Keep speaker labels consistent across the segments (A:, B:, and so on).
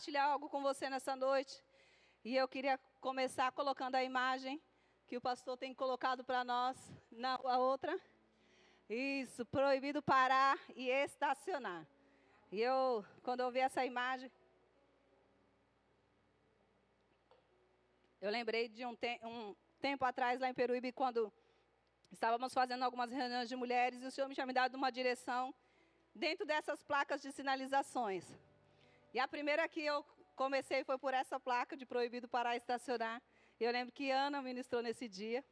A: compartilhar algo com você nessa noite. E eu queria começar colocando a imagem que o pastor tem colocado para nós. Não, a outra. Isso, proibido parar e estacionar. E eu, quando eu vi essa imagem, eu lembrei de um, te um tempo atrás lá em Peruíbe, quando estávamos fazendo algumas reuniões de mulheres e o Senhor me tinha me dado uma direção dentro dessas placas de sinalizações. E a primeira que eu comecei foi por essa placa de proibido parar e estacionar. Eu lembro que Ana ministrou nesse dia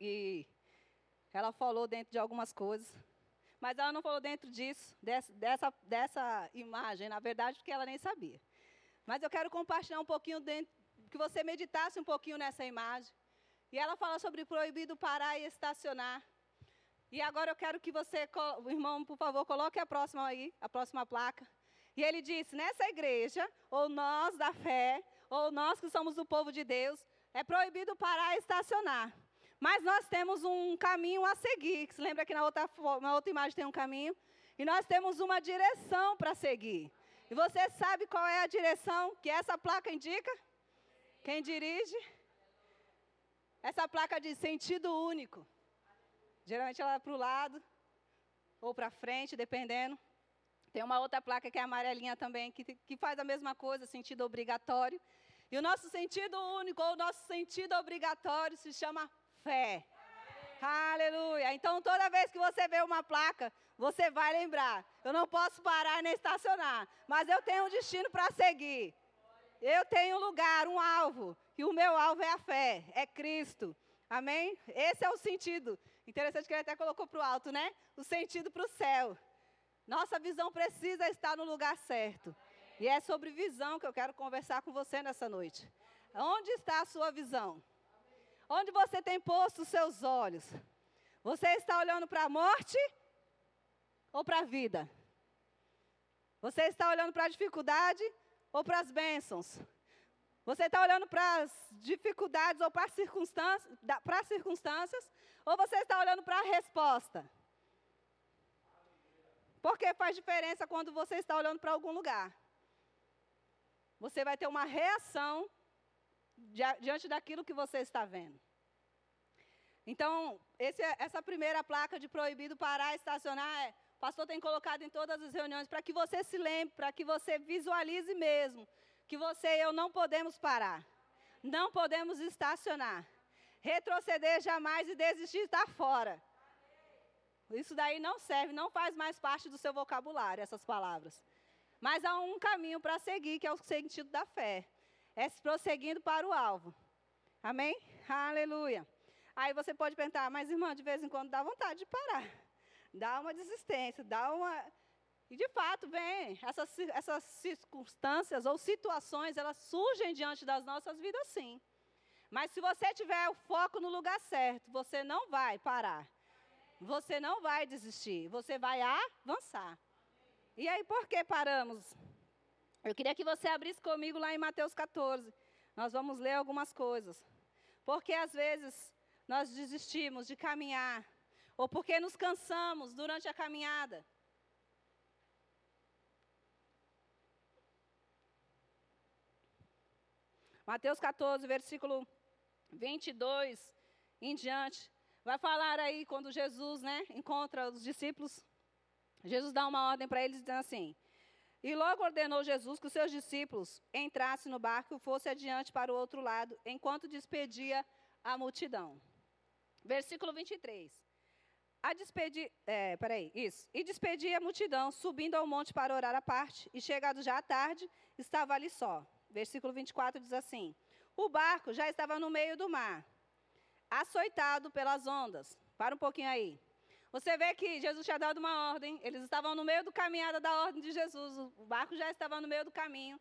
A: e ela falou dentro de algumas coisas. Mas ela não falou dentro disso, dessa, dessa, imagem, na verdade, porque ela nem sabia. Mas eu quero compartilhar um pouquinho dentro, que você meditasse um pouquinho nessa imagem. E ela fala sobre proibido parar e estacionar. E agora eu quero que você, irmão, por favor, coloque a próxima aí, a próxima placa. E ele disse: nessa igreja, ou nós da fé, ou nós que somos o povo de Deus, é proibido parar e estacionar. Mas nós temos um caminho a seguir. Que se lembra que na outra, na outra imagem tem um caminho? E nós temos uma direção para seguir. E você sabe qual é a direção que essa placa indica? Quem dirige? Essa placa diz sentido único. Geralmente ela é para o lado ou para frente, dependendo. Tem uma outra placa que é amarelinha também, que, que faz a mesma coisa, sentido obrigatório. E o nosso sentido único, ou o nosso sentido obrigatório, se chama fé. Aleluia. Então, toda vez que você vê uma placa, você vai lembrar: eu não posso parar nem estacionar, mas eu tenho um destino para seguir. Eu tenho um lugar, um alvo, e o meu alvo é a fé, é Cristo. Amém? Esse é o sentido. Interessante que ele até colocou para o alto, né? O sentido para o céu. Nossa visão precisa estar no lugar certo. E é sobre visão que eu quero conversar com você nessa noite. Onde está a sua visão? Onde você tem posto os seus olhos? Você está olhando para a morte ou para a vida? Você está olhando para a dificuldade ou para as bênçãos? Você está olhando para as dificuldades ou para as circunstâncias, para as circunstâncias, ou você está olhando para a resposta? Porque faz diferença quando você está olhando para algum lugar. Você vai ter uma reação diante daquilo que você está vendo. Então, esse, essa primeira placa de proibido parar estacionar, é, o pastor tem colocado em todas as reuniões para que você se lembre, para que você visualize mesmo que você e eu não podemos parar, não podemos estacionar, retroceder jamais e desistir está fora. Isso daí não serve, não faz mais parte do seu vocabulário, essas palavras. Mas há um caminho para seguir, que é o sentido da fé é prosseguindo para o alvo. Amém? Aleluia. Aí você pode pensar, mas irmã, de vez em quando dá vontade de parar. Dá uma desistência, dá uma. E de fato, vem, essas, essas circunstâncias ou situações, elas surgem diante das nossas vidas, sim. Mas se você tiver o foco no lugar certo, você não vai parar. Você não vai desistir, você vai avançar. E aí, por que paramos? Eu queria que você abrisse comigo lá em Mateus 14. Nós vamos ler algumas coisas. Porque às vezes nós desistimos de caminhar, ou porque nos cansamos durante a caminhada. Mateus 14, versículo 22 em diante, vai falar aí quando Jesus, né, encontra os discípulos, Jesus dá uma ordem para eles dizendo assim: e logo ordenou Jesus que os seus discípulos entrassem no barco e fossem adiante para o outro lado, enquanto despedia a multidão. Versículo 23. A despedir, é, peraí, isso. E despedia a multidão, subindo ao monte para orar à parte, e chegado já à tarde, estava ali só. Versículo 24 diz assim: O barco já estava no meio do mar, açoitado pelas ondas. Para um pouquinho aí. Você vê que Jesus tinha dado uma ordem, eles estavam no meio do caminhada da ordem de Jesus, o barco já estava no meio do caminho.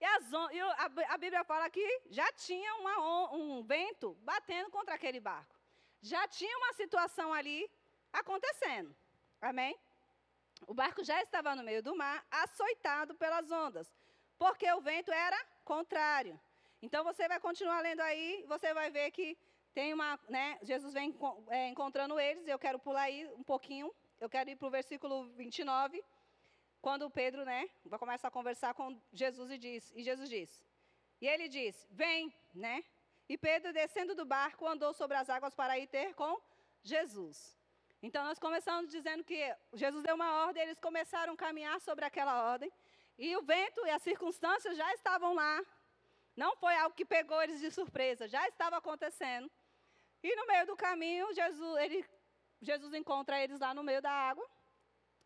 A: E, as, e a, a, Bíblia fala que já tinha uma, um vento batendo contra aquele barco. Já tinha uma situação ali acontecendo. Amém? O barco já estava no meio do mar, açoitado pelas ondas, porque o vento era contrário. Então você vai continuar lendo aí, você vai ver que tem uma, né, Jesus vem é, encontrando eles, eu quero pular aí um pouquinho, eu quero ir para o versículo 29. quando Pedro, né, vai começar a conversar com Jesus e diz, e Jesus diz, e ele diz, vem, né? E Pedro, descendo do barco, andou sobre as águas para ir ter com Jesus. Então, nós começamos dizendo que Jesus deu uma ordem, eles começaram a caminhar sobre aquela ordem, e o vento e as circunstâncias já estavam lá. Não foi algo que pegou eles de surpresa, já estava acontecendo. E no meio do caminho, Jesus, ele, Jesus encontra eles lá no meio da água.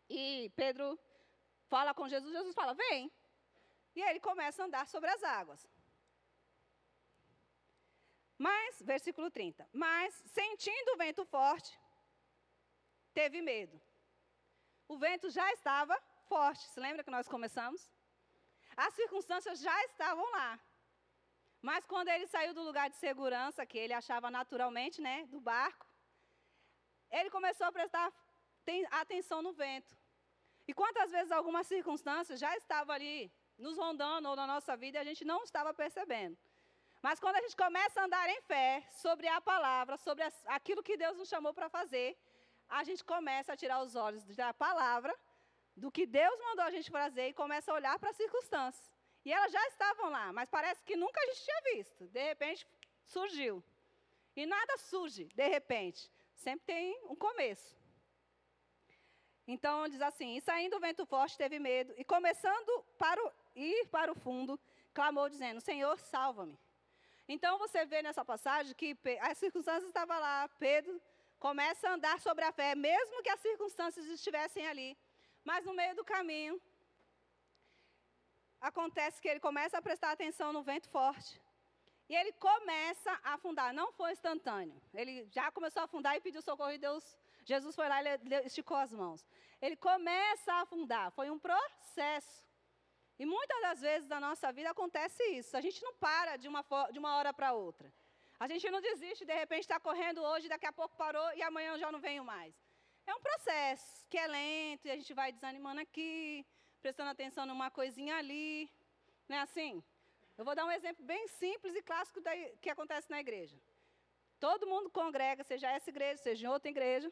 A: E Pedro fala com Jesus, Jesus fala: Vem. E ele começa a andar sobre as águas. Mas, versículo 30. Mas, sentindo o vento forte, teve medo. O vento já estava forte. Se lembra que nós começamos? As circunstâncias já estavam lá. Mas quando ele saiu do lugar de segurança, que ele achava naturalmente, né, do barco, ele começou a prestar atenção no vento. E quantas vezes algumas circunstâncias já estavam ali nos rondando ou na nossa vida e a gente não estava percebendo. Mas quando a gente começa a andar em fé sobre a palavra, sobre aquilo que Deus nos chamou para fazer, a gente começa a tirar os olhos da palavra, do que Deus mandou a gente fazer e começa a olhar para as circunstâncias. E elas já estavam lá, mas parece que nunca a gente tinha visto. De repente surgiu. E nada surge de repente. Sempre tem um começo. Então diz assim: E saindo o vento forte, teve medo, e começando para ir para o fundo, clamou, dizendo: Senhor, salva-me. Então você vê nessa passagem que as circunstâncias estavam lá, Pedro começa a andar sobre a fé, mesmo que as circunstâncias estivessem ali. Mas no meio do caminho, acontece que ele começa a prestar atenção no vento forte. E ele começa a afundar. Não foi instantâneo. Ele já começou a afundar e pediu socorro e Deus Jesus foi lá e esticou as mãos. Ele começa a afundar. Foi um processo. E muitas das vezes na nossa vida acontece isso. A gente não para de uma, de uma hora para outra. A gente não desiste, de repente está correndo hoje, daqui a pouco parou e amanhã eu já não venho mais. É um processo que é lento e a gente vai desanimando aqui, prestando atenção numa coisinha ali. Não é assim? Eu vou dar um exemplo bem simples e clássico da, que acontece na igreja. Todo mundo congrega, seja essa igreja, seja em outra igreja.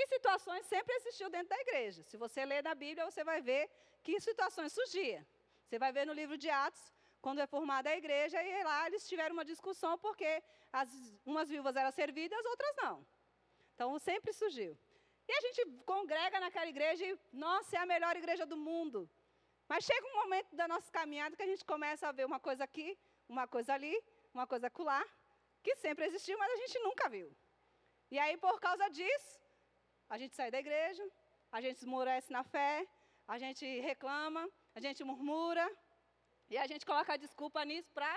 A: E situações sempre existiam dentro da igreja. Se você ler na Bíblia, você vai ver que situações surgiam. Você vai ver no livro de Atos, quando é formada a igreja, e lá eles tiveram uma discussão porque as, umas viúvas eram servidas, outras não. Então sempre surgiu. E a gente congrega naquela igreja e, nossa, é a melhor igreja do mundo. Mas chega um momento da nossa caminhada que a gente começa a ver uma coisa aqui, uma coisa ali, uma coisa acolá, que sempre existiu, mas a gente nunca viu. E aí, por causa disso, a gente sai da igreja, a gente esmorece na fé, a gente reclama, a gente murmura, e a gente coloca a desculpa nisso para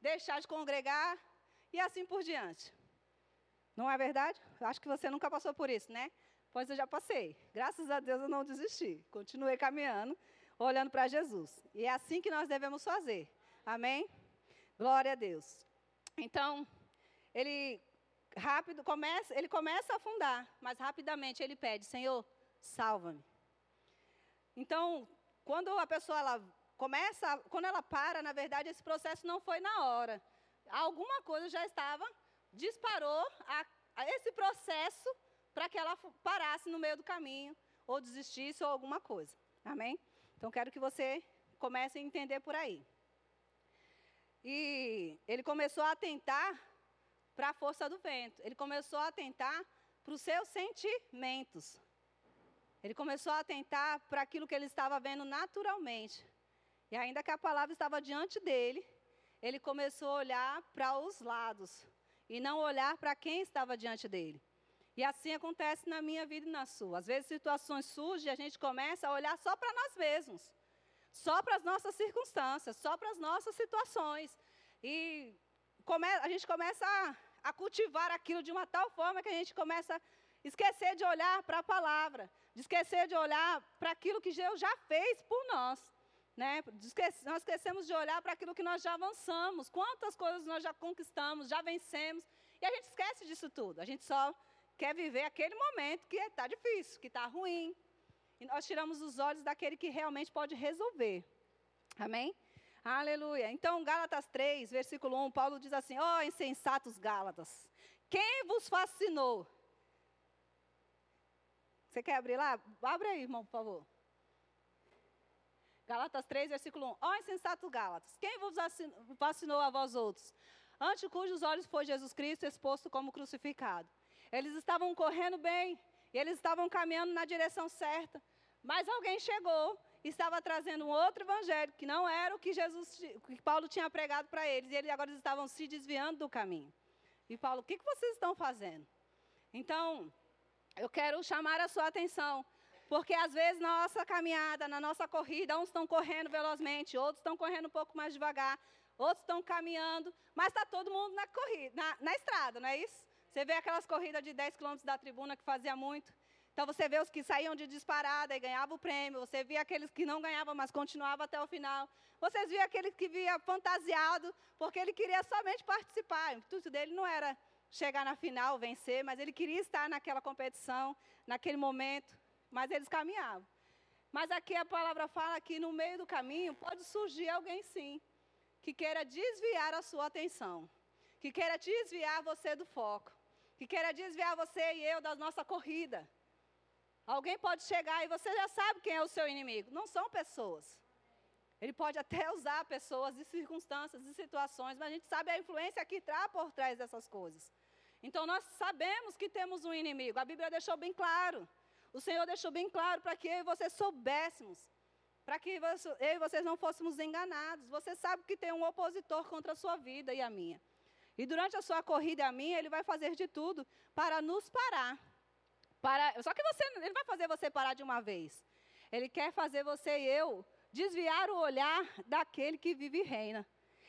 A: deixar de congregar e assim por diante. Não é verdade? Acho que você nunca passou por isso, né? Pois eu já passei. Graças a Deus eu não desisti. Continuei caminhando, olhando para Jesus. E é assim que nós devemos fazer. Amém? Glória a Deus. Então, ele rápido, começa, ele começa a afundar, mas rapidamente ele pede, Senhor, salva-me. Então, quando a pessoa ela começa, quando ela para, na verdade, esse processo não foi na hora. Alguma coisa já estava, disparou a, a esse processo para que ela parasse no meio do caminho, ou desistisse, ou alguma coisa. Amém? Então, quero que você comece a entender por aí. E ele começou a tentar para a força do vento. Ele começou a atentar para os seus sentimentos. Ele começou a atentar para aquilo que ele estava vendo naturalmente. E ainda que a palavra estava diante dele, ele começou a olhar para os lados e não olhar para quem estava diante dele. E assim acontece na minha vida e na sua. Às vezes situações surgem e a gente começa a olhar só para nós mesmos, só para as nossas circunstâncias, só para as nossas situações. E come, a gente começa a, a cultivar aquilo de uma tal forma que a gente começa a esquecer de olhar para a palavra, de esquecer de olhar para aquilo que Deus já fez por nós. Né? Nós esquecemos de olhar para aquilo que nós já avançamos, quantas coisas nós já conquistamos, já vencemos, e a gente esquece disso tudo. A gente só quer viver aquele momento que está difícil, que está ruim. E nós tiramos os olhos daquele que realmente pode resolver. Amém? Aleluia. Então, Gálatas 3, versículo 1, Paulo diz assim: Ó oh, insensatos Gálatas, quem vos fascinou? Você quer abrir lá? Abre aí, irmão, por favor. Galatas 3, versículo 1. Ó oh, insensatos Gálatas, quem vos vacinou a vós outros? Ante cujos olhos foi Jesus Cristo exposto como crucificado. Eles estavam correndo bem, e eles estavam caminhando na direção certa. Mas alguém chegou e estava trazendo um outro evangelho, que não era o que Jesus, que Paulo tinha pregado para eles, e eles agora estavam se desviando do caminho. E Paulo, o que, vocês estão fazendo? Então, eu quero chamar a sua atenção porque às vezes na nossa caminhada, na nossa corrida, uns estão correndo velozmente, outros estão correndo um pouco mais devagar, outros estão caminhando, mas está todo mundo na corrida, na, na, estrada, não é isso? Você vê aquelas corridas de 10 quilômetros da tribuna que fazia muito. Então você vê os que saíam de disparada e ganhavam o prêmio, você vê aqueles que não ganhavam, mas continuavam até o final. Vocês viam aquele que via fantasiado, porque ele queria somente participar. O intuito dele não era chegar na final, vencer, mas ele queria estar naquela competição, naquele momento mas eles caminhavam. Mas aqui a palavra fala que no meio do caminho pode surgir alguém sim, que queira desviar a sua atenção, que queira desviar você do foco, que queira desviar você e eu da nossa corrida. Alguém pode chegar e você já sabe quem é o seu inimigo. Não são pessoas. Ele pode até usar pessoas e circunstâncias e situações, mas a gente sabe a influência que traz por trás dessas coisas. Então nós sabemos que temos um inimigo. A Bíblia deixou bem claro. O Senhor deixou bem claro para que eu e você soubéssemos, para que eu e vocês não fôssemos enganados. Você sabe que tem um opositor contra a sua vida e a minha. E durante a sua corrida e a minha, ele vai fazer de tudo para nos parar. Para, só que você, ele vai fazer você parar de uma vez. Ele quer fazer você e eu desviar o olhar daquele que vive e reina.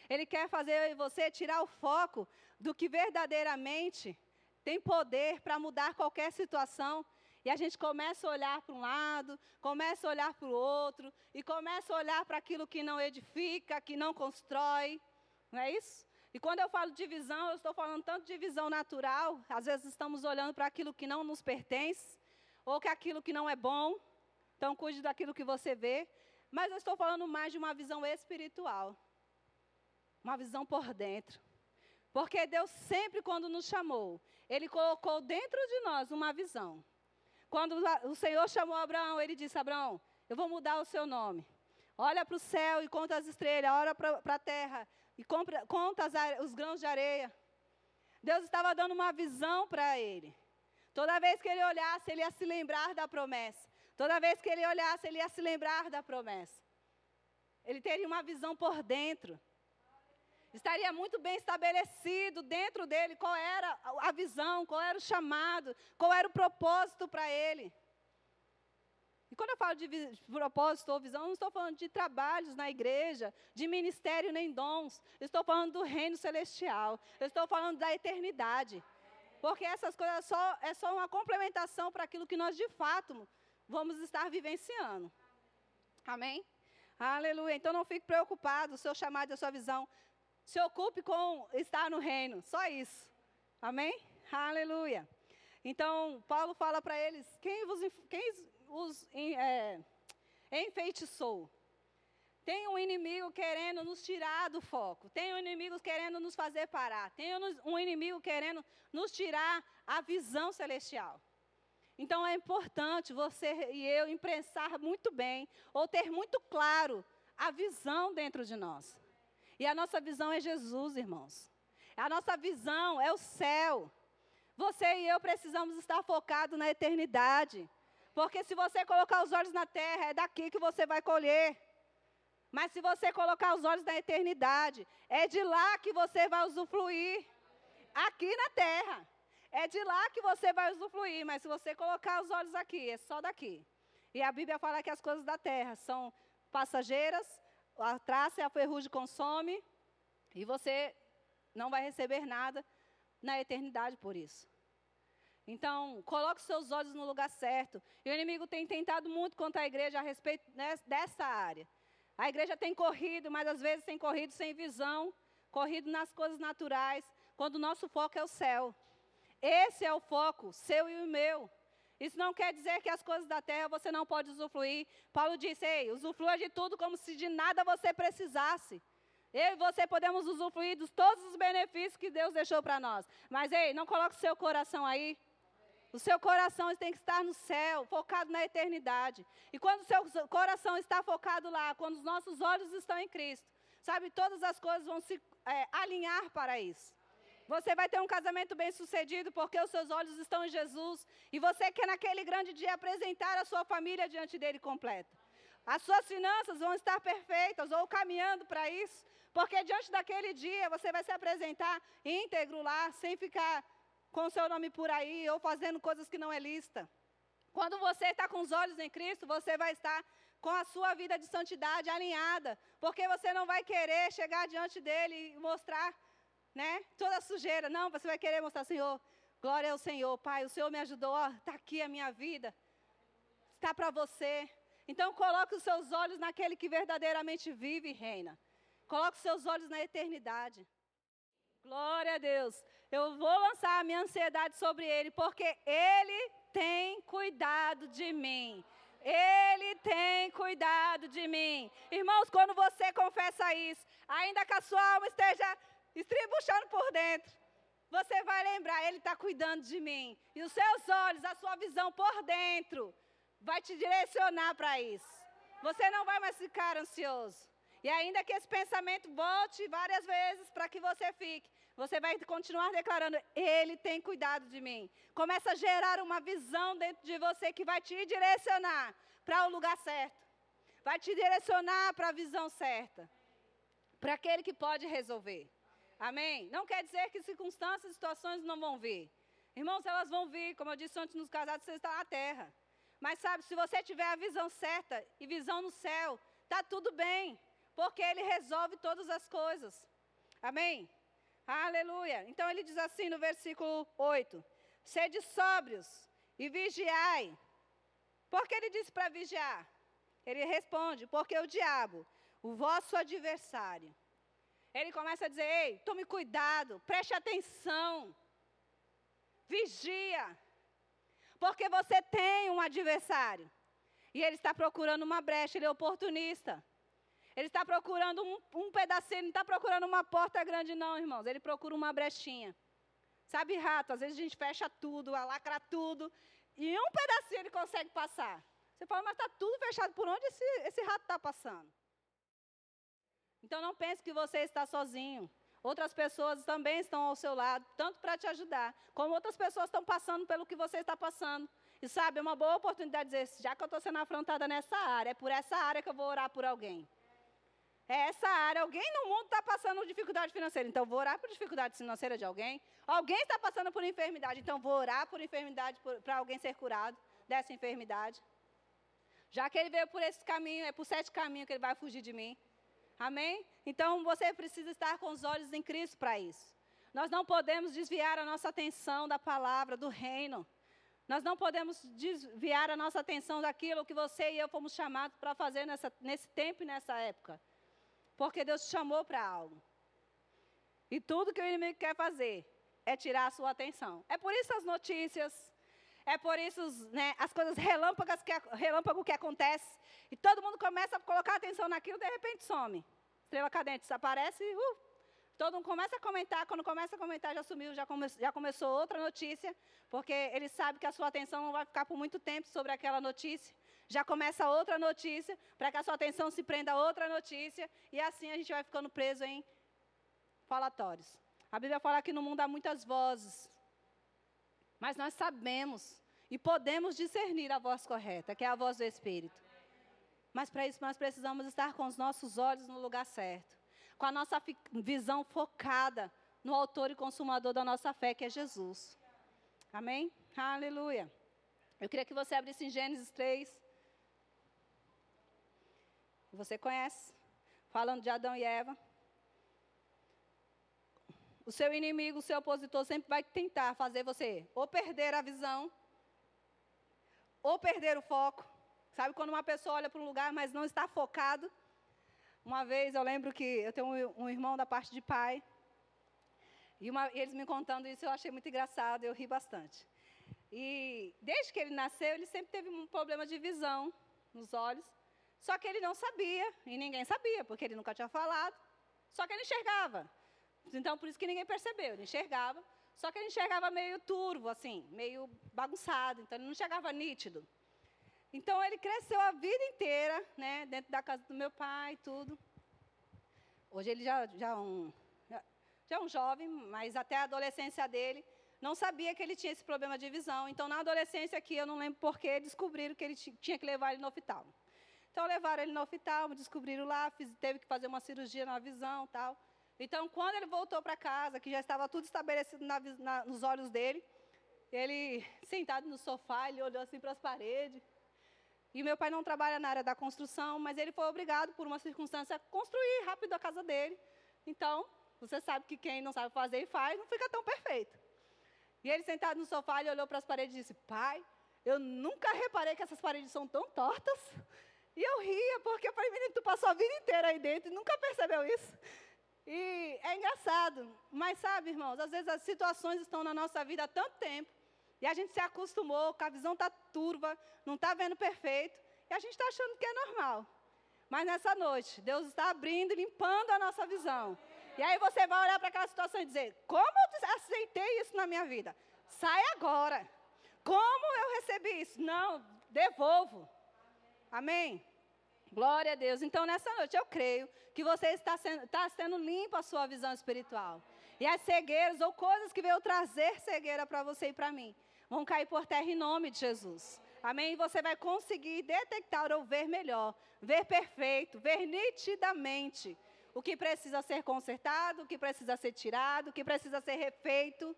A: Ele quer fazer você tirar o foco do que verdadeiramente tem poder para mudar qualquer situação e a gente começa a olhar para um lado, começa a olhar para o outro, e começa a olhar para aquilo que não edifica, que não constrói. Não é isso? E quando eu falo de visão, eu estou falando tanto de visão natural, às vezes estamos olhando para aquilo que não nos pertence, ou que aquilo que não é bom. Então, cuide daquilo que você vê. Mas eu estou falando mais de uma visão espiritual. Uma visão por dentro. Porque Deus sempre, quando nos chamou, Ele colocou dentro de nós uma visão. Quando o Senhor chamou Abraão, ele disse: Abraão, eu vou mudar o seu nome. Olha para o céu e conta as estrelas, olha para a terra e compra, conta as, os grãos de areia. Deus estava dando uma visão para ele. Toda vez que ele olhasse, ele ia se lembrar da promessa. Toda vez que ele olhasse, ele ia se lembrar da promessa. Ele teria uma visão por dentro estaria muito bem estabelecido dentro dele qual era a visão, qual era o chamado, qual era o propósito para ele. E quando eu falo de propósito ou visão, não estou falando de trabalhos na igreja, de ministério nem dons. Estou falando do reino celestial. Estou falando da eternidade. Porque essas coisas só, é só uma complementação para aquilo que nós de fato vamos estar vivenciando. Amém? Aleluia. Então não fique preocupado, o seu chamado a sua visão se ocupe com estar no reino, só isso. Amém? Aleluia. Então, Paulo fala para eles: quem, vos, quem os é, enfeitiçou? Tem um inimigo querendo nos tirar do foco. Tem um inimigo querendo nos fazer parar. Tem um inimigo querendo nos tirar a visão celestial. Então é importante você e eu imprensar muito bem, ou ter muito claro a visão dentro de nós. E a nossa visão é Jesus, irmãos. A nossa visão é o céu. Você e eu precisamos estar focados na eternidade. Porque se você colocar os olhos na terra, é daqui que você vai colher. Mas se você colocar os olhos na eternidade, é de lá que você vai usufruir. Aqui na terra. É de lá que você vai usufruir. Mas se você colocar os olhos aqui, é só daqui. E a Bíblia fala que as coisas da terra são passageiras, a traça e a ferrugem consome, e você não vai receber nada na eternidade por isso. Então, coloque seus olhos no lugar certo. E o inimigo tem tentado muito contra a igreja a respeito dessa área. A igreja tem corrido, mas às vezes tem corrido sem visão, corrido nas coisas naturais, quando o nosso foco é o céu. Esse é o foco, seu e o meu. Isso não quer dizer que as coisas da terra você não pode usufruir. Paulo disse: Ei, usufrua de tudo como se de nada você precisasse. Eu e você podemos usufruir de todos os benefícios que Deus deixou para nós. Mas, ei, não coloque seu coração aí. O seu coração tem que estar no céu, focado na eternidade. E quando o seu coração está focado lá, quando os nossos olhos estão em Cristo, sabe, todas as coisas vão se é, alinhar para isso. Você vai ter um casamento bem sucedido porque os seus olhos estão em Jesus. E você quer naquele grande dia apresentar a sua família diante dele completa. As suas finanças vão estar perfeitas ou caminhando para isso. Porque diante daquele dia você vai se apresentar íntegro lá, sem ficar com o seu nome por aí ou fazendo coisas que não é lista. Quando você está com os olhos em Cristo, você vai estar com a sua vida de santidade alinhada, porque você não vai querer chegar diante dele e mostrar né? Toda sujeira. Não, você vai querer mostrar, Senhor, glória ao Senhor, Pai, o Senhor me ajudou, está aqui a minha vida, está para você. Então coloque os seus olhos naquele que verdadeiramente vive e reina. Coloque os seus olhos na eternidade. Glória a Deus. Eu vou lançar a minha ansiedade sobre Ele, porque Ele tem cuidado de mim. Ele tem cuidado de mim. Irmãos, quando você confessa isso, ainda que a sua alma esteja estribuchando por dentro. Você vai lembrar, Ele está cuidando de mim. E os seus olhos, a sua visão por dentro, vai te direcionar para isso. Você não vai mais ficar ansioso. E ainda que esse pensamento volte várias vezes para que você fique, você vai continuar declarando: Ele tem cuidado de mim. Começa a gerar uma visão dentro de você que vai te direcionar para o lugar certo, vai te direcionar para a visão certa, para aquele que pode resolver. Amém? Não quer dizer que circunstâncias e situações não vão vir. Irmãos, elas vão vir, como eu disse antes nos casados, você está na terra. Mas sabe, se você tiver a visão certa e visão no céu, está tudo bem, porque Ele resolve todas as coisas. Amém? Aleluia. Então ele diz assim no versículo 8: Sede sóbrios e vigiai. Por que ele disse para vigiar? Ele responde: Porque o diabo, o vosso adversário, ele começa a dizer: ei, tome cuidado, preste atenção, vigia, porque você tem um adversário. E ele está procurando uma brecha, ele é oportunista. Ele está procurando um, um pedacinho, não está procurando uma porta grande, não, irmãos. Ele procura uma brechinha. Sabe, rato, às vezes a gente fecha tudo, lacra tudo, e um pedacinho ele consegue passar. Você fala, mas está tudo fechado, por onde esse, esse rato está passando? Então não pense que você está sozinho. Outras pessoas também estão ao seu lado, tanto para te ajudar, como outras pessoas estão passando pelo que você está passando. E sabe, é uma boa oportunidade de dizer, já que eu estou sendo afrontada nessa área, é por essa área que eu vou orar por alguém. É essa área, alguém no mundo está passando dificuldade financeira, então vou orar por dificuldade financeira de alguém. Alguém está passando por enfermidade, então vou orar por enfermidade para alguém ser curado dessa enfermidade. Já que ele veio por esse caminho, é por sete caminhos que ele vai fugir de mim. Amém? Então você precisa estar com os olhos em Cristo para isso. Nós não podemos desviar a nossa atenção da palavra, do reino. Nós não podemos desviar a nossa atenção daquilo que você e eu fomos chamados para fazer nessa, nesse tempo e nessa época. Porque Deus te chamou para algo. E tudo que o inimigo quer fazer é tirar a sua atenção. É por isso as notícias, é por isso né, as coisas relâmpagas que, relâmpago que acontece. E todo mundo começa a colocar atenção naquilo, de repente some. Estrela cadente desaparece, uh, todo mundo começa a comentar. Quando começa a comentar, já sumiu, já, come, já começou outra notícia, porque ele sabe que a sua atenção não vai ficar por muito tempo sobre aquela notícia. Já começa outra notícia, para que a sua atenção se prenda a outra notícia, e assim a gente vai ficando preso em falatórios. A Bíblia fala que no mundo há muitas vozes, mas nós sabemos e podemos discernir a voz correta, que é a voz do Espírito. Mas para isso nós precisamos estar com os nossos olhos no lugar certo, com a nossa visão focada no autor e consumador da nossa fé, que é Jesus. Amém? Aleluia. Eu queria que você abrisse em Gênesis 3. Você conhece? Falando de Adão e Eva. O seu inimigo, o seu opositor sempre vai tentar fazer você ou perder a visão, ou perder o foco. Sabe quando uma pessoa olha para um lugar, mas não está focado? Uma vez eu lembro que eu tenho um, irmão da parte de pai, e, uma, e eles me contando isso eu achei muito engraçado, eu ri bastante. E desde que ele nasceu, ele sempre teve um problema de visão nos olhos, só que ele não sabia, e ninguém sabia, porque ele nunca tinha falado, só que ele enxergava. Então, por isso que ninguém percebeu. Ele enxergava, Só que ele enxergava meio turvo, assim, meio bagunçado, então ele não chegava nítido. Então ele cresceu a vida inteira, né, dentro da casa do meu pai tudo. Hoje ele já, já, um, já, é um jovem, mas até a adolescência dele, não sabia que ele tinha esse problema de visão. Então, na adolescência aqui, eu não lembro porquê, descobriram que ele tinha que levar ele no oftalmo. Então, levaram ele no oftalmo, descobriram lá, fiz, teve que fazer uma cirurgia na visão tal. Então, quando ele voltou para casa, que já estava tudo estabelecido na, na, nos olhos dele, ele, sentado no sofá, ele olhou assim para as paredes. E meu pai não trabalha na área da construção, mas ele foi obrigado, por uma circunstância, a construir rápido a casa dele. Então, você sabe que quem não sabe fazer e faz, não fica tão perfeito. E ele, sentado no sofá, ele olhou para as paredes e disse: Pai, eu nunca reparei que essas paredes são tão tortas. E eu ria, porque eu falei, menino, tu passou a vida inteira aí dentro e nunca percebeu isso. E é engraçado, mas sabe, irmãos, às vezes as situações estão na nossa vida há tanto tempo, e a gente se acostumou, a visão está turva, não está vendo perfeito, e a gente está achando que é normal. Mas nessa noite, Deus está abrindo e limpando a nossa visão. E aí você vai olhar para aquela situação e dizer: como eu aceitei isso na minha vida? Sai agora. Como eu recebi isso? Não, devolvo. Amém? Glória a Deus. Então, nessa noite, eu creio que você está sendo, está sendo limpa a sua visão espiritual. E as cegueiras ou coisas que veio trazer cegueira para você e para mim vão cair por terra em nome de Jesus. Amém? Você vai conseguir detectar ou ver melhor, ver perfeito, ver nitidamente o que precisa ser consertado, o que precisa ser tirado, o que precisa ser refeito.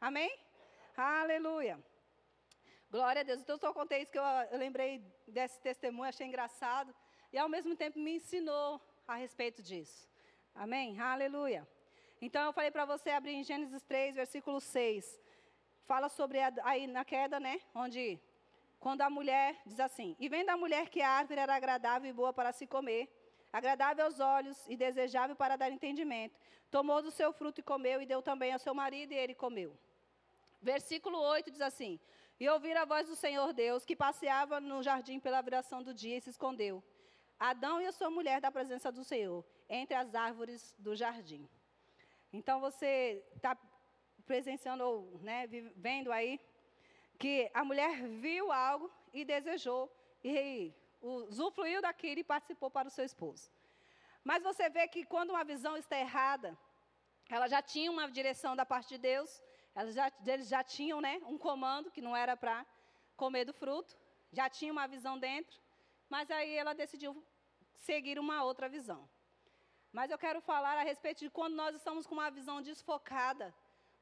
A: Amém? Aleluia. Glória a Deus. Então, eu só contei isso que eu, eu lembrei desse testemunho, achei engraçado. E, ao mesmo tempo, me ensinou a respeito disso. Amém? Aleluia. Então, eu falei para você abrir em Gênesis 3, versículo 6. Fala sobre, a, aí na queda, né? Onde, quando a mulher, diz assim, E vendo a mulher que a árvore era agradável e boa para se comer, agradável aos olhos e desejável para dar entendimento. Tomou do seu fruto e comeu, e deu também ao seu marido, e ele comeu. Versículo 8 diz assim: E ouvir a voz do Senhor Deus, que passeava no jardim pela viração do dia, e se escondeu. Adão e a sua mulher da presença do Senhor, entre as árvores do jardim. Então você está presenciando, ou né, vendo aí, que a mulher viu algo e desejou, e usufruiu daquilo e participou para o seu esposo. Mas você vê que quando uma visão está errada, ela já tinha uma direção da parte de Deus, eles já, eles já tinham né, um comando que não era para comer do fruto, já tinha uma visão dentro, mas aí ela decidiu seguir uma outra visão. Mas eu quero falar a respeito de quando nós estamos com uma visão desfocada,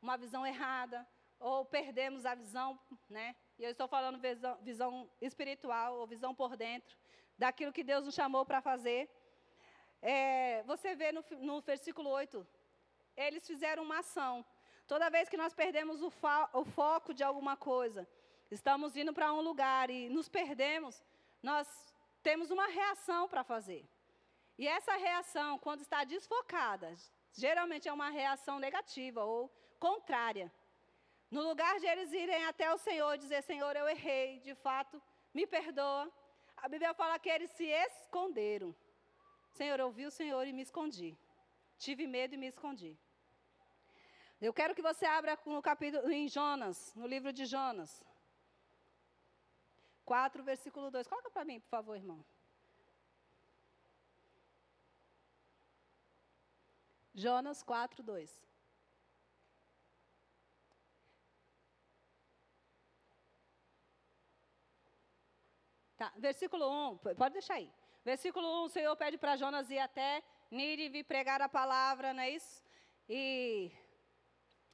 A: uma visão errada, ou perdemos a visão, né? E eu estou falando visão, visão espiritual ou visão por dentro, daquilo que Deus nos chamou para fazer. É, você vê no, no versículo 8, eles fizeram uma ação. Toda vez que nós perdemos o, o foco de alguma coisa, estamos indo para um lugar e nos perdemos, nós temos uma reação para fazer. E essa reação, quando está desfocada, geralmente é uma reação negativa ou contrária. No lugar de eles irem até o Senhor e dizer: Senhor, eu errei, de fato, me perdoa. A Bíblia fala que eles se esconderam. Senhor, eu vi o Senhor e me escondi. Tive medo e me escondi. Eu quero que você abra no capítulo em Jonas, no livro de Jonas. 4, versículo 2. Coloca para mim, por favor, irmão. Jonas 4, 2. Tá, versículo 1, pode deixar aí. Versículo 1, o Senhor pede para Jonas ir até Nínive pregar a palavra, não é isso? E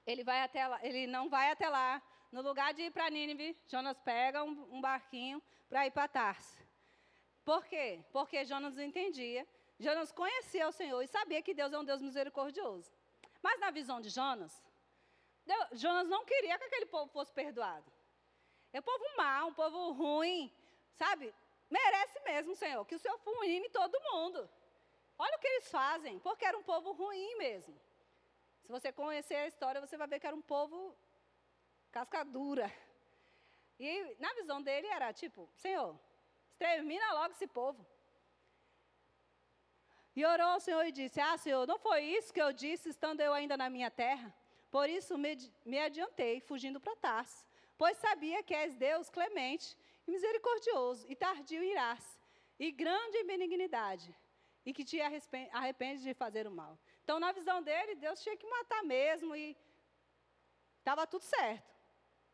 A: ele vai até lá, ele não vai até lá. No lugar de ir para Nínive, Jonas pega um, um barquinho para ir para Tarso. Por quê? Porque Jonas entendia. Jonas conhecia o Senhor e sabia que Deus é um Deus misericordioso. Mas na visão de Jonas, Deus, Jonas não queria que aquele povo fosse perdoado. É um povo mau, um povo ruim, Sabe? Merece mesmo, Senhor, que o Senhor fulmine todo mundo. Olha o que eles fazem, porque era um povo ruim mesmo. Se você conhecer a história, você vai ver que era um povo cascadura. E na visão dele era tipo, Senhor, extermina logo esse povo. E orou ao Senhor e disse: Ah, Senhor, não foi isso que eu disse estando eu ainda na minha terra? Por isso me, me adiantei, fugindo para Tarso, pois sabia que és Deus clemente e misericordioso, e tardio irar-se, e grande em benignidade, e que te arrepende de fazer o mal. Então, na visão dele, Deus tinha que matar mesmo, e estava tudo certo.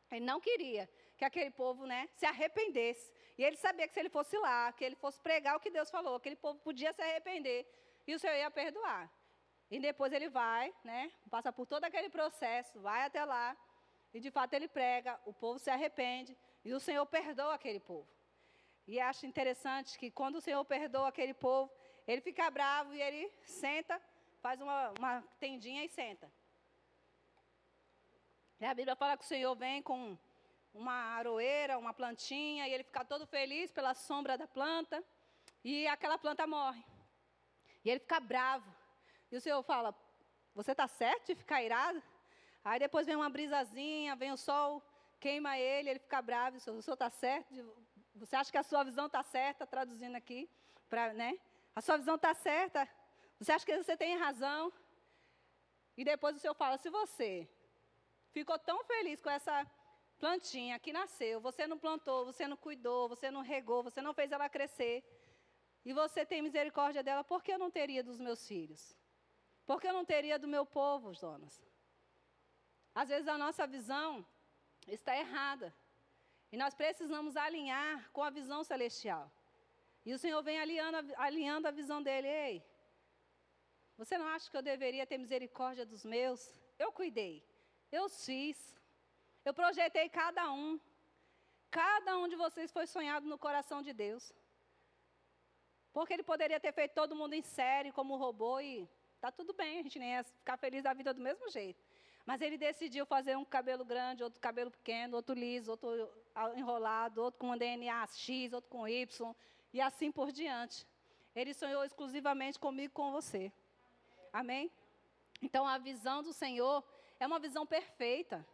A: Ele não queria que aquele povo né, se arrependesse. E ele sabia que se ele fosse lá, que ele fosse pregar o que Deus falou, aquele povo podia se arrepender e o Senhor ia perdoar. E depois ele vai, né, passa por todo aquele processo, vai até lá, e de fato ele prega, o povo se arrepende, e o Senhor perdoa aquele povo. E acho interessante que quando o Senhor perdoa aquele povo, ele fica bravo e ele senta, faz uma, uma tendinha e senta. E a Bíblia fala que o Senhor vem com uma aroeira, uma plantinha, e ele fica todo feliz pela sombra da planta, e aquela planta morre. E ele fica bravo. E o Senhor fala: Você está certo de ficar irado? Aí depois vem uma brisazinha, vem o sol, queima ele, ele fica bravo. O Senhor está certo? Você acha que a sua visão está certa? Traduzindo aqui, pra, né? A sua visão está certa? Você acha que você tem razão? E depois o Senhor fala: Se você ficou tão feliz com essa plantinha que nasceu, você não plantou, você não cuidou, você não regou, você não fez ela crescer, e você tem misericórdia dela, por que eu não teria dos meus filhos? Por que eu não teria do meu povo, Jonas? Às vezes a nossa visão está errada. E nós precisamos alinhar com a visão celestial. E o Senhor vem alinhando, alinhando a visão dele. Ei, você não acha que eu deveria ter misericórdia dos meus? Eu cuidei, eu fiz, eu projetei cada um. Cada um de vocês foi sonhado no coração de Deus. Porque ele poderia ter feito todo mundo em série, como robô, e tá tudo bem, a gente nem ia ficar feliz da vida do mesmo jeito. Mas ele decidiu fazer um cabelo grande, outro cabelo pequeno, outro liso, outro enrolado, outro com DNA X, outro com Y, e assim por diante. Ele sonhou exclusivamente comigo e com você. Amém? Então a visão do Senhor é uma visão perfeita.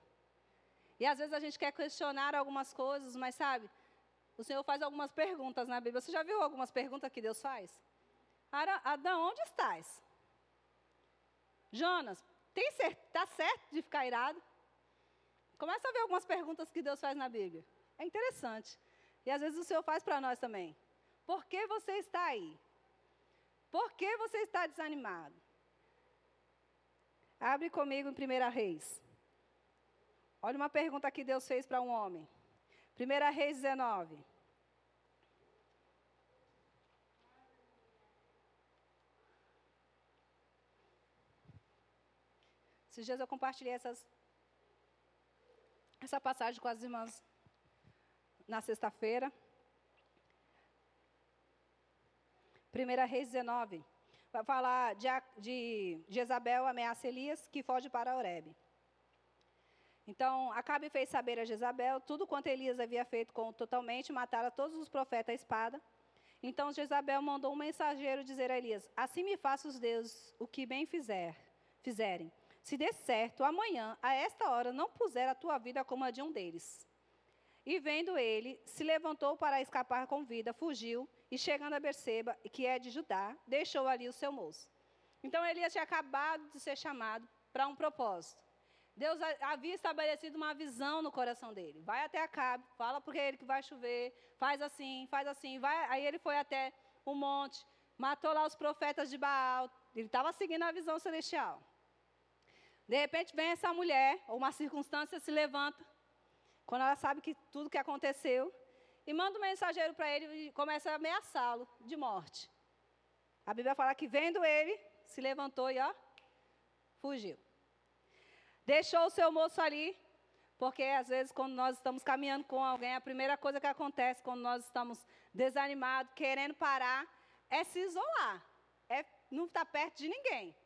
A: E às vezes a gente quer questionar algumas coisas, mas sabe, o Senhor faz algumas perguntas na Bíblia. Você já viu algumas perguntas que Deus faz? Adão, onde estás? Jonas, está certo de ficar irado? Começa a ver algumas perguntas que Deus faz na Bíblia. É interessante. E às vezes o Senhor faz para nós também. Por que você está aí? Por que você está desanimado? Abre comigo em 1 Reis. Olha uma pergunta que Deus fez para um homem. 1 Reis 19. Esses dias eu compartilhei essas, essa passagem com as irmãs na sexta-feira. 1 Reis 19. Vai falar de, de Jezabel ameaça Elias, que foge para Oreb. Então, Acabe fez saber a Jezabel tudo quanto Elias havia feito com totalmente a todos os profetas à espada. Então, Jezabel mandou um mensageiro dizer a Elias: Assim me faça os deuses o que bem fizer, fizerem. Se der certo, amanhã, a esta hora, não puser a tua vida como a de um deles. E vendo ele, se levantou para escapar com vida, fugiu, e chegando a Berseba, que é de Judá, deixou ali o seu moço. Então Elias tinha acabado de ser chamado para um propósito. Deus havia estabelecido uma visão no coração dele. Vai até Acabe, fala para ele que vai chover, faz assim, faz assim. Vai. Aí ele foi até o monte, matou lá os profetas de Baal. Ele estava seguindo a visão celestial. De repente vem essa mulher, ou uma circunstância se levanta, quando ela sabe que tudo que aconteceu, e manda um mensageiro para ele e começa a ameaçá-lo de morte. A Bíblia fala que vendo ele, se levantou e ó, fugiu. Deixou o seu moço ali, porque às vezes quando nós estamos caminhando com alguém, a primeira coisa que acontece quando nós estamos desanimados, querendo parar, é se isolar. É não estar perto de ninguém.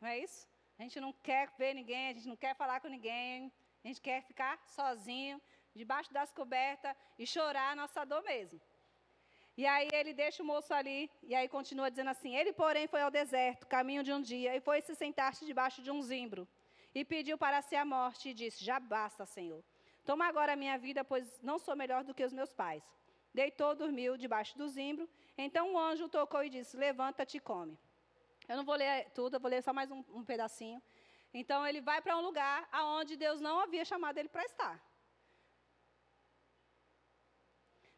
A: Não é isso? A gente não quer ver ninguém, a gente não quer falar com ninguém, a gente quer ficar sozinho, debaixo das cobertas e chorar a nossa dor mesmo. E aí ele deixa o moço ali, e aí continua dizendo assim: Ele, porém, foi ao deserto, caminho de um dia, e foi se sentar-se debaixo de um zimbro. E pediu para si a morte e disse: Já basta, Senhor. Toma agora a minha vida, pois não sou melhor do que os meus pais. Deitou, dormiu debaixo do zimbro. Então o anjo tocou e disse: Levanta-te e come. Eu não vou ler tudo, eu vou ler só mais um, um pedacinho. Então ele vai para um lugar aonde Deus não havia chamado ele para estar.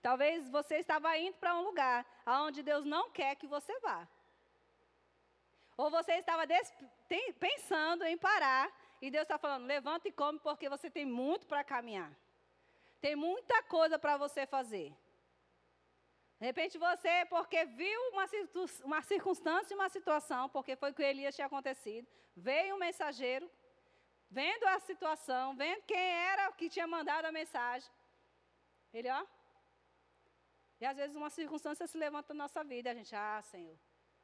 A: Talvez você estava indo para um lugar aonde Deus não quer que você vá. Ou você estava pensando em parar e Deus está falando: levanta e come porque você tem muito para caminhar. Tem muita coisa para você fazer. De repente você, porque viu uma, uma circunstância, uma situação, porque foi o que Elias tinha acontecido, veio um mensageiro, vendo a situação, vendo quem era que tinha mandado a mensagem. Ele, ó. E às vezes uma circunstância se levanta na nossa vida, a gente, ah, Senhor,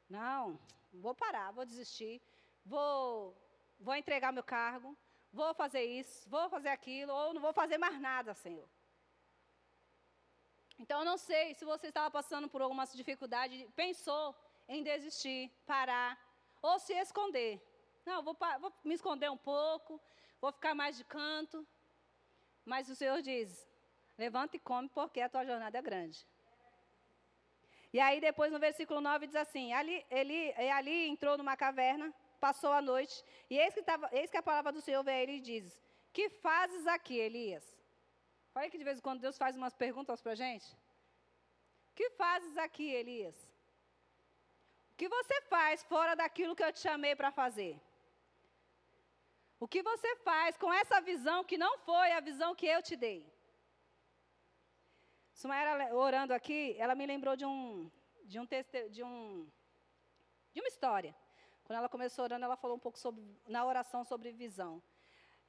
A: não, vou parar, vou desistir, vou, vou entregar meu cargo, vou fazer isso, vou fazer aquilo, ou não vou fazer mais nada, Senhor. Então, eu não sei se você estava passando por alguma dificuldade, pensou em desistir, parar, ou se esconder. Não, vou, vou me esconder um pouco, vou ficar mais de canto. Mas o Senhor diz: levanta e come, porque a tua jornada é grande. E aí, depois, no versículo 9, diz assim: ali, ele, ali entrou numa caverna, passou a noite, e eis que, tava, eis que a palavra do Senhor veio a ele e diz: Que fazes aqui, Elias? Olha que de vez em quando Deus faz umas perguntas para a gente. Que fazes aqui, Elias? O que você faz fora daquilo que eu te chamei para fazer? O que você faz com essa visão que não foi a visão que eu te dei? Sumaera orando aqui, ela me lembrou de um de um texto de um de uma história. Quando ela começou orando, ela falou um pouco sobre na oração sobre visão.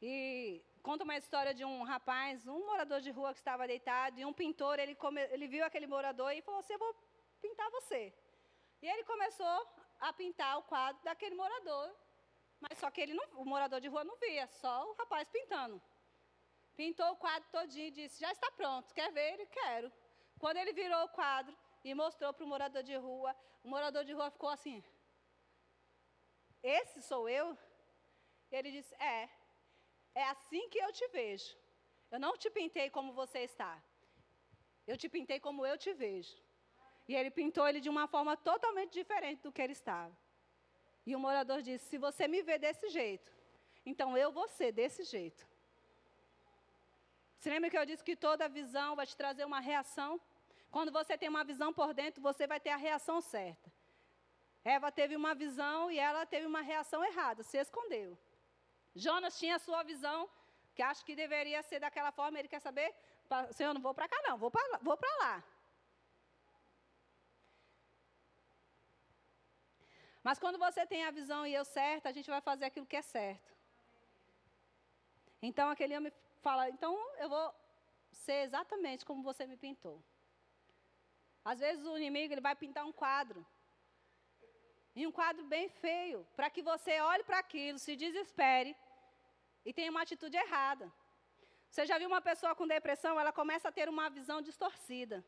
A: E conta uma história de um rapaz, um morador de rua que estava deitado, e um pintor, ele, come, ele viu aquele morador e falou assim, eu vou pintar você. E ele começou a pintar o quadro daquele morador, mas só que ele não, o morador de rua não via, só o rapaz pintando. Pintou o quadro todinho e disse, já está pronto, quer ver? Ele, quero. Quando ele virou o quadro e mostrou para o morador de rua, o morador de rua ficou assim, esse sou eu? Ele disse, é. É assim que eu te vejo. Eu não te pintei como você está. Eu te pintei como eu te vejo. E ele pintou ele de uma forma totalmente diferente do que ele estava. E o morador disse: Se você me vê desse jeito, então eu vou ser desse jeito. Se lembra que eu disse que toda visão vai te trazer uma reação? Quando você tem uma visão por dentro, você vai ter a reação certa. Eva teve uma visão e ela teve uma reação errada, se escondeu. Jonas tinha a sua visão, que acho que deveria ser daquela forma, ele quer saber, Senhor, não vou para cá não, vou para lá. Mas quando você tem a visão e eu certa, a gente vai fazer aquilo que é certo. Então aquele homem fala, então eu vou ser exatamente como você me pintou. Às vezes o inimigo ele vai pintar um quadro. E um quadro bem feio, para que você olhe para aquilo, se desespere e tenha uma atitude errada. Você já viu uma pessoa com depressão, ela começa a ter uma visão distorcida.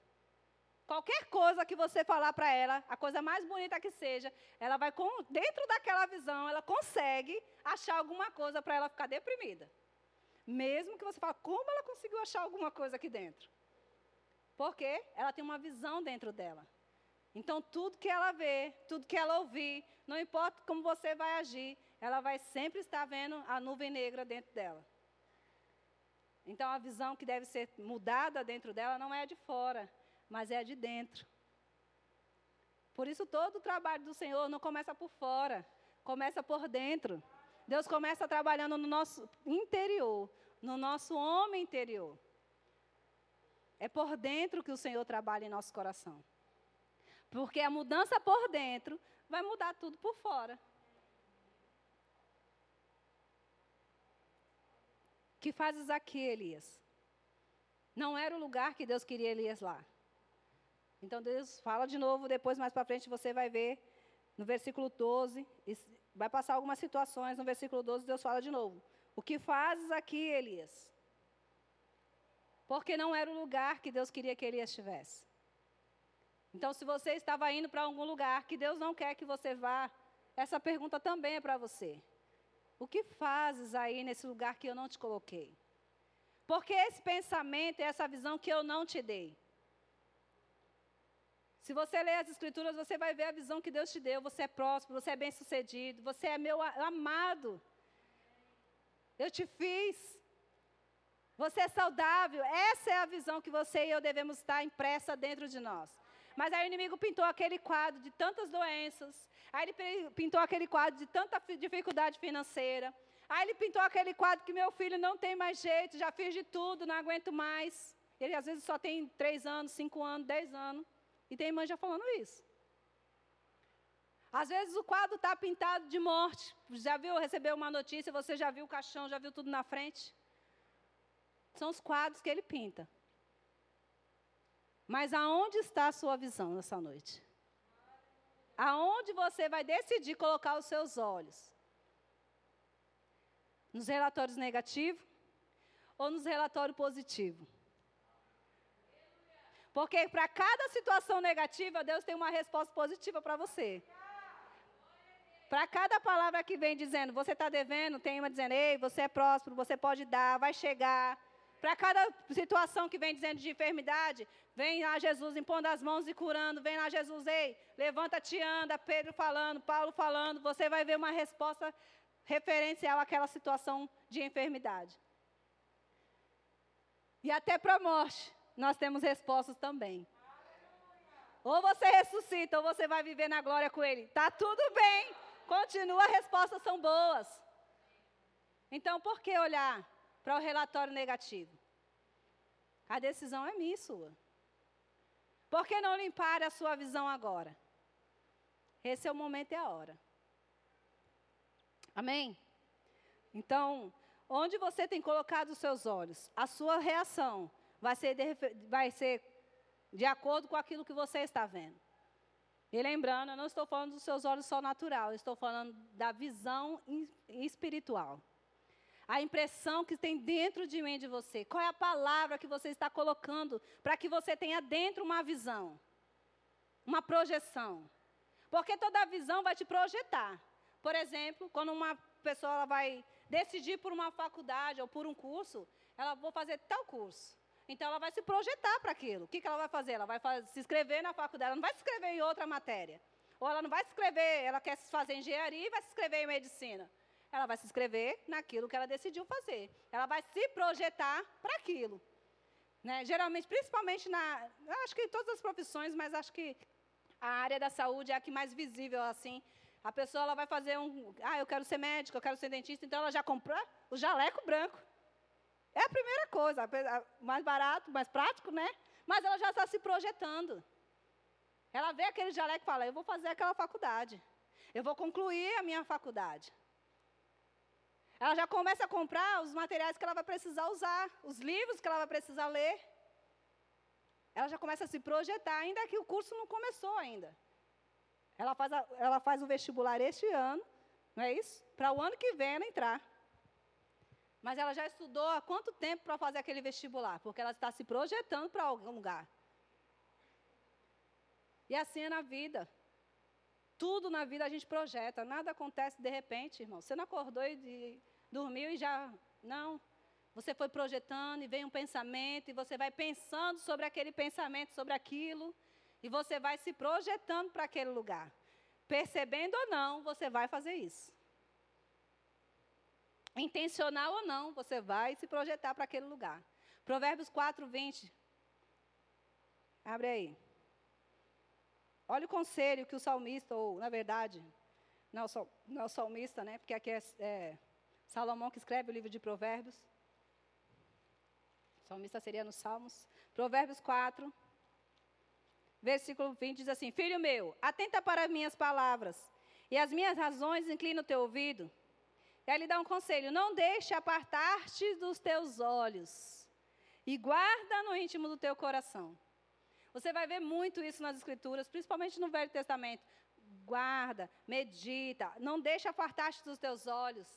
A: Qualquer coisa que você falar para ela, a coisa mais bonita que seja, ela vai com, dentro daquela visão, ela consegue achar alguma coisa para ela ficar deprimida. Mesmo que você fale, como ela conseguiu achar alguma coisa aqui dentro? Porque ela tem uma visão dentro dela. Então, tudo que ela vê, tudo que ela ouvir, não importa como você vai agir, ela vai sempre estar vendo a nuvem negra dentro dela. Então, a visão que deve ser mudada dentro dela não é de fora, mas é de dentro. Por isso, todo o trabalho do Senhor não começa por fora, começa por dentro. Deus começa trabalhando no nosso interior, no nosso homem interior. É por dentro que o Senhor trabalha em nosso coração. Porque a mudança por dentro vai mudar tudo por fora. Que fazes aqui, Elias? Não era o lugar que Deus queria Elias lá. Então Deus fala de novo, depois mais para frente você vai ver no versículo 12, vai passar algumas situações, no versículo 12 Deus fala de novo. O que fazes aqui, Elias? Porque não era o lugar que Deus queria que Elias estivesse. Então, se você estava indo para algum lugar que Deus não quer que você vá, essa pergunta também é para você. O que fazes aí nesse lugar que eu não te coloquei? Porque esse pensamento e essa visão que eu não te dei. Se você ler as Escrituras, você vai ver a visão que Deus te deu. Você é próspero, você é bem-sucedido, você é meu amado. Eu te fiz. Você é saudável. Essa é a visão que você e eu devemos estar impressa dentro de nós. Mas aí o inimigo pintou aquele quadro de tantas doenças. Aí ele pintou aquele quadro de tanta dificuldade financeira. Aí ele pintou aquele quadro que meu filho não tem mais jeito, já fiz de tudo, não aguento mais. Ele às vezes só tem três anos, cinco anos, dez anos. E tem mãe já falando isso. Às vezes o quadro está pintado de morte. Já viu, recebeu uma notícia, você já viu o caixão, já viu tudo na frente? São os quadros que ele pinta. Mas aonde está a sua visão nessa noite? Aonde você vai decidir colocar os seus olhos? Nos relatórios negativos ou nos relatórios positivos? Porque para cada situação negativa, Deus tem uma resposta positiva para você. Para cada palavra que vem dizendo, você está devendo, tem uma dizendo, ei, você é próspero, você pode dar, vai chegar. Para cada situação que vem dizendo de enfermidade, vem lá Jesus impondo as mãos e curando, vem lá Jesus, ei, levanta-te anda, Pedro falando, Paulo falando, você vai ver uma resposta referencial àquela situação de enfermidade. E até para a morte, nós temos respostas também. Ou você ressuscita, ou você vai viver na glória com Ele. Tá tudo bem. Continua, as respostas são boas. Então, por que olhar para o relatório negativo? A decisão é minha e sua. Por que não limpar a sua visão agora? Esse é o momento e a hora. Amém? Então, onde você tem colocado os seus olhos, a sua reação vai ser de, vai ser de acordo com aquilo que você está vendo. E lembrando, eu não estou falando dos seus olhos só natural, eu estou falando da visão espiritual. A impressão que tem dentro de mim de você. Qual é a palavra que você está colocando para que você tenha dentro uma visão? Uma projeção. Porque toda visão vai te projetar. Por exemplo, quando uma pessoa vai decidir por uma faculdade ou por um curso, ela vou fazer tal curso. Então ela vai se projetar para aquilo. O que, que ela vai fazer? Ela vai fazer, se inscrever na faculdade, ela não vai se inscrever em outra matéria. Ou ela não vai se inscrever, ela quer fazer engenharia e vai se inscrever em medicina. Ela vai se inscrever naquilo que ela decidiu fazer. Ela vai se projetar para aquilo. Né? Geralmente, principalmente na. Acho que em todas as profissões, mas acho que a área da saúde é a que mais visível assim. A pessoa ela vai fazer um. Ah, eu quero ser médico, eu quero ser dentista, então ela já compra o jaleco branco. É a primeira coisa, mais barato, mais prático, né? Mas ela já está se projetando. Ela vê aquele jaleco e fala: Eu vou fazer aquela faculdade. Eu vou concluir a minha faculdade. Ela já começa a comprar os materiais que ela vai precisar usar, os livros que ela vai precisar ler. Ela já começa a se projetar, ainda que o curso não começou ainda. Ela faz, a, ela faz o vestibular este ano, não é isso? Para o ano que vem ela entrar. Mas ela já estudou há quanto tempo para fazer aquele vestibular? Porque ela está se projetando para algum lugar. E assim é na vida. Tudo na vida a gente projeta. Nada acontece de repente, irmão. Você não acordou e dormiu e já. Não. Você foi projetando e vem um pensamento, e você vai pensando sobre aquele pensamento, sobre aquilo, e você vai se projetando para aquele lugar. Percebendo ou não, você vai fazer isso. Intencional ou não, você vai se projetar para aquele lugar. Provérbios 4, 20. Abre aí. Olha o conselho que o salmista, ou na verdade, não, não é o salmista, né? Porque aqui é, é Salomão que escreve o livro de Provérbios. O salmista seria nos Salmos. Provérbios 4, versículo 20 diz assim: Filho meu, atenta para minhas palavras, e as minhas razões inclina o teu ouvido. Aí ele dá um conselho: não deixe apartar-te dos teus olhos e guarda no íntimo do teu coração. Você vai ver muito isso nas Escrituras, principalmente no Velho Testamento. Guarda, medita, não deixe apartar-te dos teus olhos.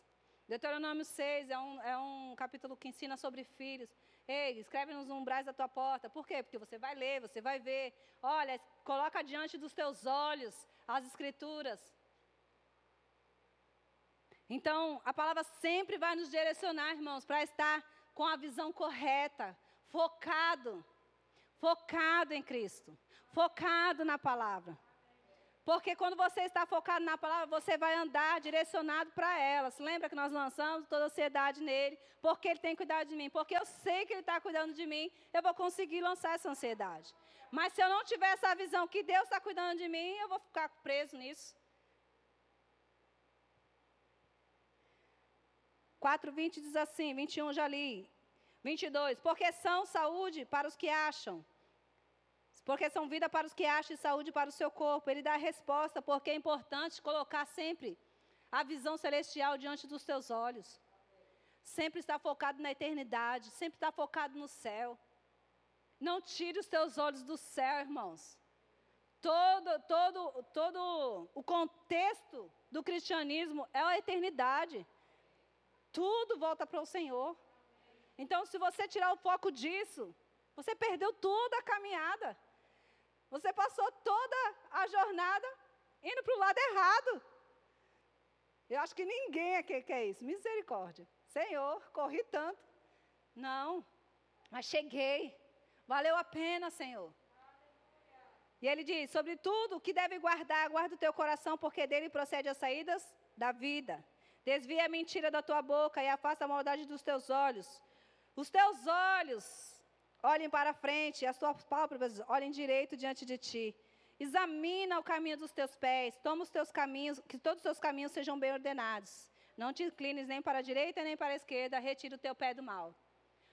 A: Deuteronômio 6 é um, é um capítulo que ensina sobre filhos. Ei, escreve nos umbrais da tua porta. Por quê? Porque você vai ler, você vai ver. Olha, coloca diante dos teus olhos as escrituras. Então, a palavra sempre vai nos direcionar, irmãos, para estar com a visão correta, focado, focado em Cristo, focado na palavra. Porque quando você está focado na palavra, você vai andar direcionado para ela. Se lembra que nós lançamos toda a ansiedade nele? Porque ele tem cuidado de mim. Porque eu sei que ele está cuidando de mim, eu vou conseguir lançar essa ansiedade. Mas se eu não tiver essa visão que Deus está cuidando de mim, eu vou ficar preso nisso. 4,20 diz assim, 21 já li. 22, porque são saúde para os que acham. Porque são vida para os que acham e saúde para o seu corpo. Ele dá a resposta, porque é importante colocar sempre a visão celestial diante dos teus olhos. Sempre estar focado na eternidade, sempre estar focado no céu. Não tire os teus olhos do céu, irmãos. Todo, todo, todo o contexto do cristianismo é a eternidade. Tudo volta para o Senhor. Então, se você tirar o foco disso, você perdeu toda a caminhada. Você passou toda a jornada indo para o lado errado. Eu acho que ninguém aqui quer isso. Misericórdia. Senhor, corri tanto. Não, mas cheguei. Valeu a pena, Senhor. E ele diz: sobre tudo que deve guardar, guarda o teu coração, porque dele procede as saídas da vida. Desvia a mentira da tua boca e afasta a maldade dos teus olhos. Os teus olhos olhem para frente, as tuas pálpebras olhem direito diante de ti. Examina o caminho dos teus pés, toma os teus caminhos, que todos os teus caminhos sejam bem ordenados. Não te inclines nem para a direita nem para a esquerda, retira o teu pé do mal.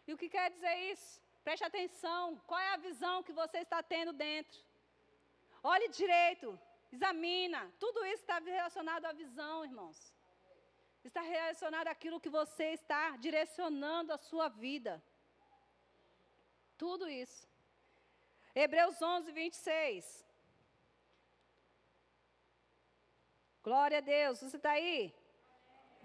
A: E o que quer dizer isso? Preste atenção, qual é a visão que você está tendo dentro? Olhe direito, examina. Tudo isso está relacionado à visão, irmãos está relacionado àquilo que você está direcionando a sua vida. Tudo isso. Hebreus 11, 26. Glória a Deus. Você está aí?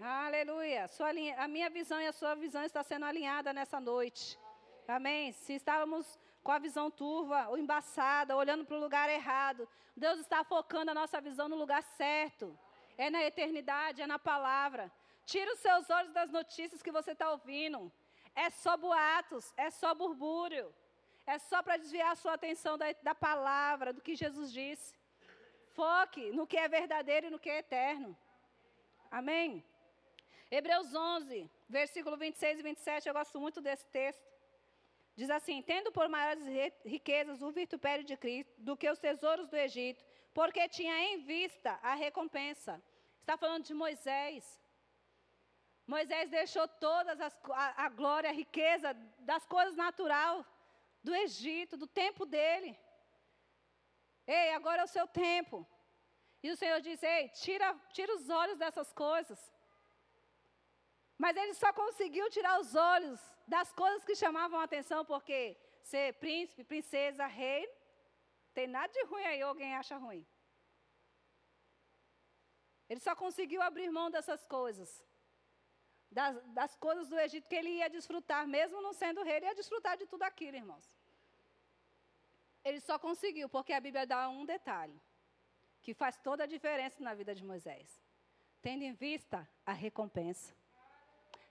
A: Aleluia. Sua, a minha visão e a sua visão está sendo alinhada nessa noite. Amém. Se estávamos com a visão turva ou embaçada, olhando para o lugar errado, Deus está focando a nossa visão no lugar certo é na eternidade, é na palavra. Tira os seus olhos das notícias que você está ouvindo. É só boatos, é só burbúrio. É só para desviar a sua atenção da, da palavra, do que Jesus disse. Foque no que é verdadeiro e no que é eterno. Amém? Hebreus 11, versículo 26 e 27, eu gosto muito desse texto. Diz assim: Tendo por maiores riquezas o vitupério de Cristo do que os tesouros do Egito, porque tinha em vista a recompensa. Está falando de Moisés. Moisés deixou todas as, a, a glória, a riqueza das coisas natural do Egito, do tempo dele. Ei, agora é o seu tempo. E o Senhor diz: Ei, tira, tira os olhos dessas coisas. Mas ele só conseguiu tirar os olhos das coisas que chamavam a atenção, porque ser príncipe, princesa, rei, tem nada de ruim aí, alguém acha ruim. Ele só conseguiu abrir mão dessas coisas. Das, das coisas do Egito que ele ia desfrutar, mesmo não sendo rei, ele ia desfrutar de tudo aquilo, irmãos. Ele só conseguiu, porque a Bíblia dá um detalhe, que faz toda a diferença na vida de Moisés. Tendo em vista a recompensa.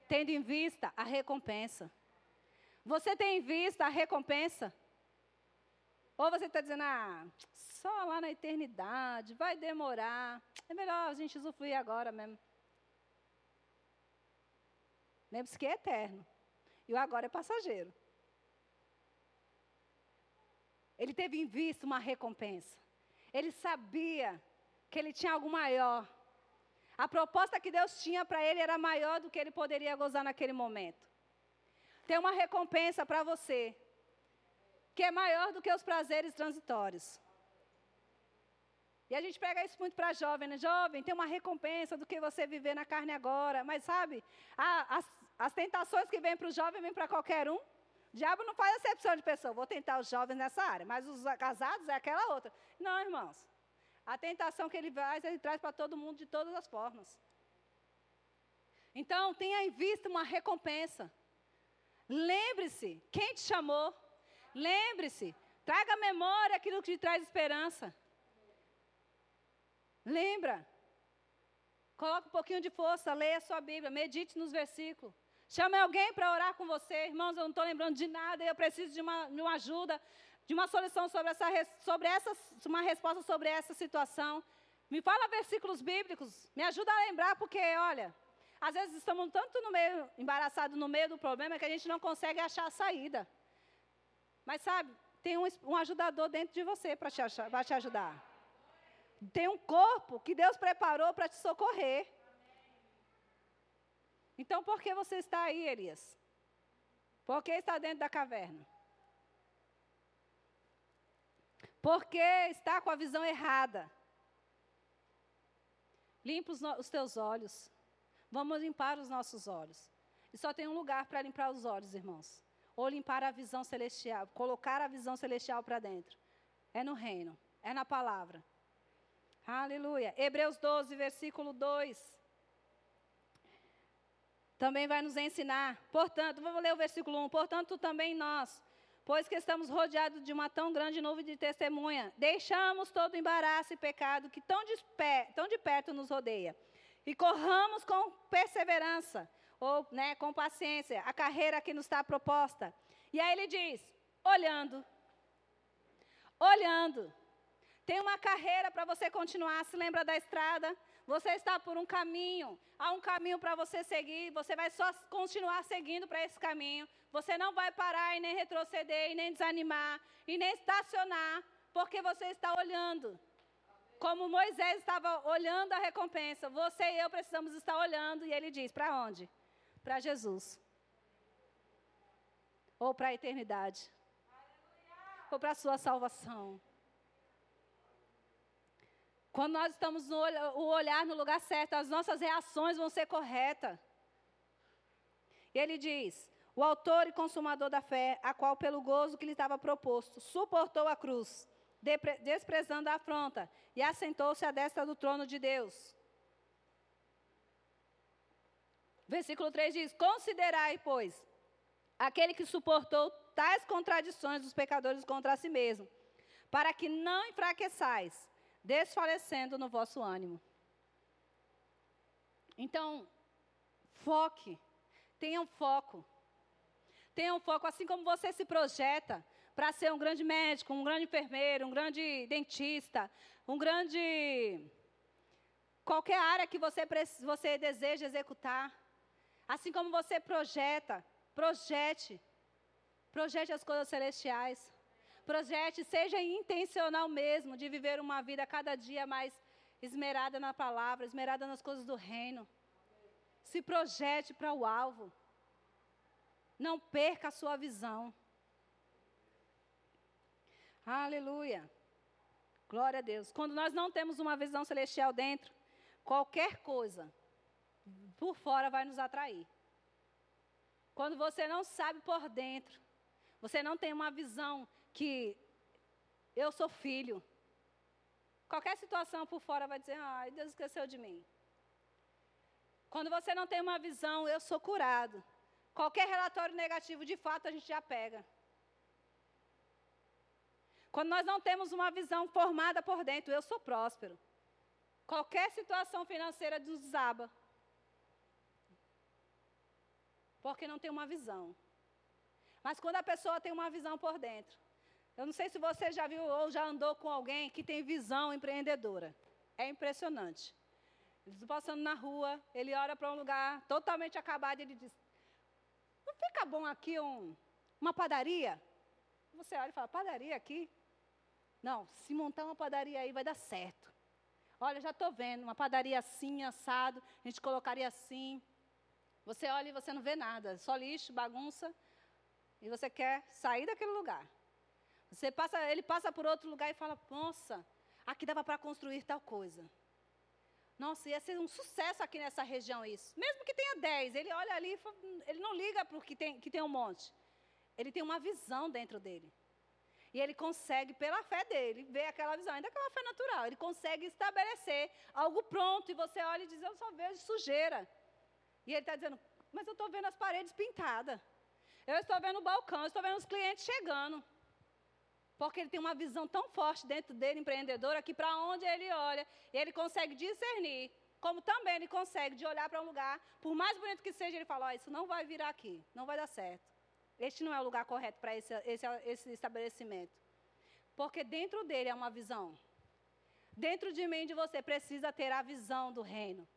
A: Tendo em vista a recompensa. Você tem em vista a recompensa? Ou você está dizendo, ah, só lá na eternidade, vai demorar. É melhor a gente usufruir agora mesmo. Lembre-se que é eterno. E o agora é passageiro. Ele teve em vista uma recompensa. Ele sabia que ele tinha algo maior. A proposta que Deus tinha para ele era maior do que ele poderia gozar naquele momento. Tem uma recompensa para você que é maior do que os prazeres transitórios. E a gente pega isso muito para jovem, né? Jovem, tem uma recompensa do que você viver na carne agora. Mas sabe, a, as, as tentações que vêm para o jovem vêm para qualquer um. O diabo não faz acepção de pessoa. Vou tentar os jovens nessa área, mas os casados é aquela outra. Não, irmãos. A tentação que ele faz, ele traz para todo mundo de todas as formas. Então, tenha em vista uma recompensa. Lembre-se, quem te chamou? Lembre-se, traga à memória aquilo que te traz esperança. Lembra. Coloque um pouquinho de força, leia a sua Bíblia, medite nos versículos. Chame alguém para orar com você. Irmãos, eu não estou lembrando de nada, eu preciso de uma, de uma ajuda. de uma solução sobre essa, sobre essa, uma resposta sobre essa situação. Me fala versículos bíblicos, me ajuda a lembrar, porque, olha, às vezes estamos tanto no meio, embaraçados no meio do problema que a gente não consegue achar a saída. Mas sabe, tem um, um ajudador dentro de você para te, te ajudar. Tem um corpo que Deus preparou para te socorrer. Então, por que você está aí, Elias? Por que está dentro da caverna? Porque está com a visão errada. Limpa os, os teus olhos. Vamos limpar os nossos olhos. E só tem um lugar para limpar os olhos, irmãos. Ou limpar a visão celestial, colocar a visão celestial para dentro. É no reino, é na palavra. Aleluia. Hebreus 12, versículo 2. Também vai nos ensinar. Portanto, vou ler o versículo 1. Portanto, também nós, pois que estamos rodeados de uma tão grande nuvem de testemunha, deixamos todo o embaraço e pecado que tão de, tão de perto nos rodeia e corramos com perseverança, ou né, com paciência, a carreira que nos está proposta. E aí ele diz: olhando, olhando. Tem uma carreira para você continuar. Se lembra da estrada? Você está por um caminho. Há um caminho para você seguir. Você vai só continuar seguindo para esse caminho. Você não vai parar e nem retroceder, e nem desanimar, e nem estacionar, porque você está olhando. Como Moisés estava olhando a recompensa, você e eu precisamos estar olhando, e ele diz: para onde? Para Jesus. Ou para a eternidade. Ou para a sua salvação. Quando nós estamos no o olhar no lugar certo, as nossas reações vão ser corretas. E ele diz: o autor e consumador da fé, a qual, pelo gozo que lhe estava proposto, suportou a cruz desprezando a afronta, e assentou-se à destra do trono de Deus. Versículo 3 diz: Considerai, pois, aquele que suportou tais contradições dos pecadores contra si mesmo, para que não enfraqueçais, desfalecendo no vosso ânimo. Então, foque, tenha um foco. Tenha um foco, assim como você se projeta para ser um grande médico, um grande enfermeiro, um grande dentista, um grande. qualquer área que você, você deseja executar. Assim como você projeta, projete. Projete as coisas celestiais. Projete, seja intencional mesmo de viver uma vida cada dia mais esmerada na palavra, esmerada nas coisas do reino. Se projete para o alvo. Não perca a sua visão. Aleluia. Glória a Deus. Quando nós não temos uma visão celestial dentro, qualquer coisa por fora vai nos atrair. Quando você não sabe por dentro, você não tem uma visão que eu sou filho. Qualquer situação por fora vai dizer: ai, Deus esqueceu de mim. Quando você não tem uma visão, eu sou curado. Qualquer relatório negativo, de fato, a gente já pega. Quando nós não temos uma visão formada por dentro, eu sou próspero. Qualquer situação financeira desaba. Porque não tem uma visão. Mas quando a pessoa tem uma visão por dentro, eu não sei se você já viu ou já andou com alguém que tem visão empreendedora. É impressionante. Eles passando na rua, ele olha para um lugar totalmente acabado e ele diz: Não fica bom aqui um, uma padaria? Você olha e fala: Padaria aqui? Não, se montar uma padaria aí vai dar certo. Olha, já estou vendo, uma padaria assim, assado, a gente colocaria assim. Você olha e você não vê nada, só lixo, bagunça, e você quer sair daquele lugar. Você passa, ele passa por outro lugar e fala: Nossa, aqui dava para construir tal coisa. Nossa, ia ser um sucesso aqui nessa região isso. Mesmo que tenha 10, ele olha ali, ele não liga para o que tem, que tem um monte. Ele tem uma visão dentro dele. E ele consegue, pela fé dele, ver aquela visão, ainda que é uma fé natural, ele consegue estabelecer algo pronto. E você olha e diz: Eu só vejo sujeira. E ele está dizendo: Mas eu estou vendo as paredes pintadas. Eu estou vendo o balcão, eu estou vendo os clientes chegando. Porque ele tem uma visão tão forte dentro dele, empreendedora, que para onde ele olha, ele consegue discernir. Como também ele consegue de olhar para um lugar, por mais bonito que seja, ele fala: oh, Isso não vai virar aqui, não vai dar certo. Este não é o lugar correto para esse, esse, esse estabelecimento. Porque dentro dele é uma visão. Dentro de mim de você precisa ter a visão do reino.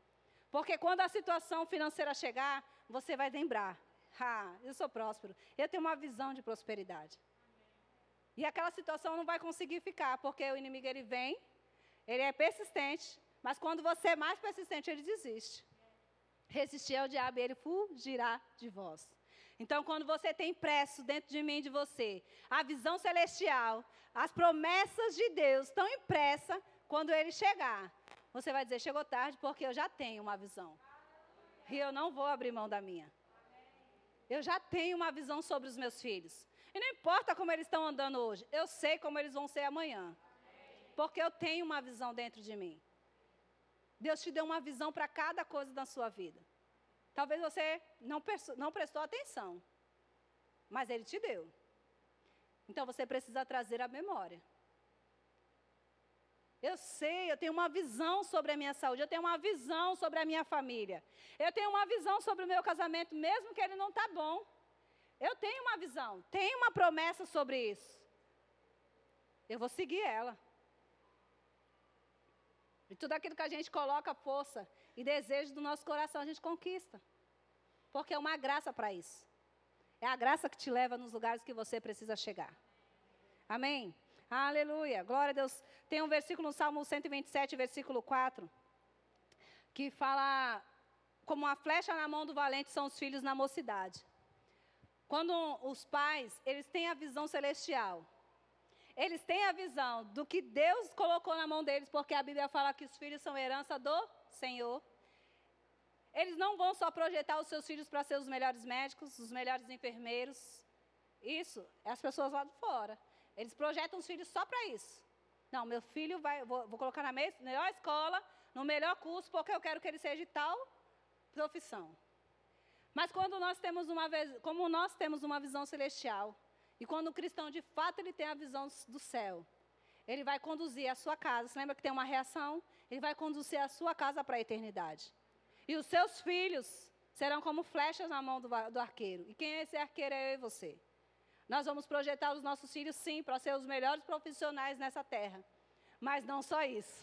A: Porque quando a situação financeira chegar, você vai lembrar: ah, eu sou próspero, eu tenho uma visão de prosperidade. E aquela situação não vai conseguir ficar, porque o inimigo ele vem, ele é persistente, mas quando você é mais persistente, ele desiste. Resistir ao diabo e ele fugirá de vós. Então, quando você tem impresso dentro de mim de você a visão celestial, as promessas de Deus estão impressas, quando ele chegar, você vai dizer: chegou tarde porque eu já tenho uma visão. E eu não vou abrir mão da minha. Eu já tenho uma visão sobre os meus filhos. E não importa como eles estão andando hoje, eu sei como eles vão ser amanhã. Porque eu tenho uma visão dentro de mim. Deus te deu uma visão para cada coisa da sua vida. Talvez você não, não prestou atenção, mas Ele te deu. Então você precisa trazer a memória. Eu sei, eu tenho uma visão sobre a minha saúde, eu tenho uma visão sobre a minha família. Eu tenho uma visão sobre o meu casamento, mesmo que ele não está bom. Eu tenho uma visão, tenho uma promessa sobre isso. Eu vou seguir ela. E tudo aquilo que a gente coloca força e desejo do nosso coração, a gente conquista. Porque é uma graça para isso. É a graça que te leva nos lugares que você precisa chegar. Amém? Aleluia. Glória a Deus. Tem um versículo no Salmo 127, versículo 4, que fala: Como uma flecha na mão do valente são os filhos na mocidade. Quando os pais, eles têm a visão celestial, eles têm a visão do que Deus colocou na mão deles, porque a Bíblia fala que os filhos são herança do Senhor. Eles não vão só projetar os seus filhos para ser os melhores médicos, os melhores enfermeiros. Isso é as pessoas lá de fora. Eles projetam os filhos só para isso. Não, meu filho vai, vou, vou colocar na melhor escola, no melhor curso, porque eu quero que ele seja de tal profissão. Mas quando nós temos uma como nós temos uma visão celestial, e quando o cristão de fato ele tem a visão do céu, ele vai conduzir a sua casa. Você lembra que tem uma reação? Ele vai conduzir a sua casa para a eternidade. E os seus filhos serão como flechas na mão do, do arqueiro. E quem é esse arqueiro é eu e você. Nós vamos projetar os nossos filhos, sim, para ser os melhores profissionais nessa terra. Mas não só isso.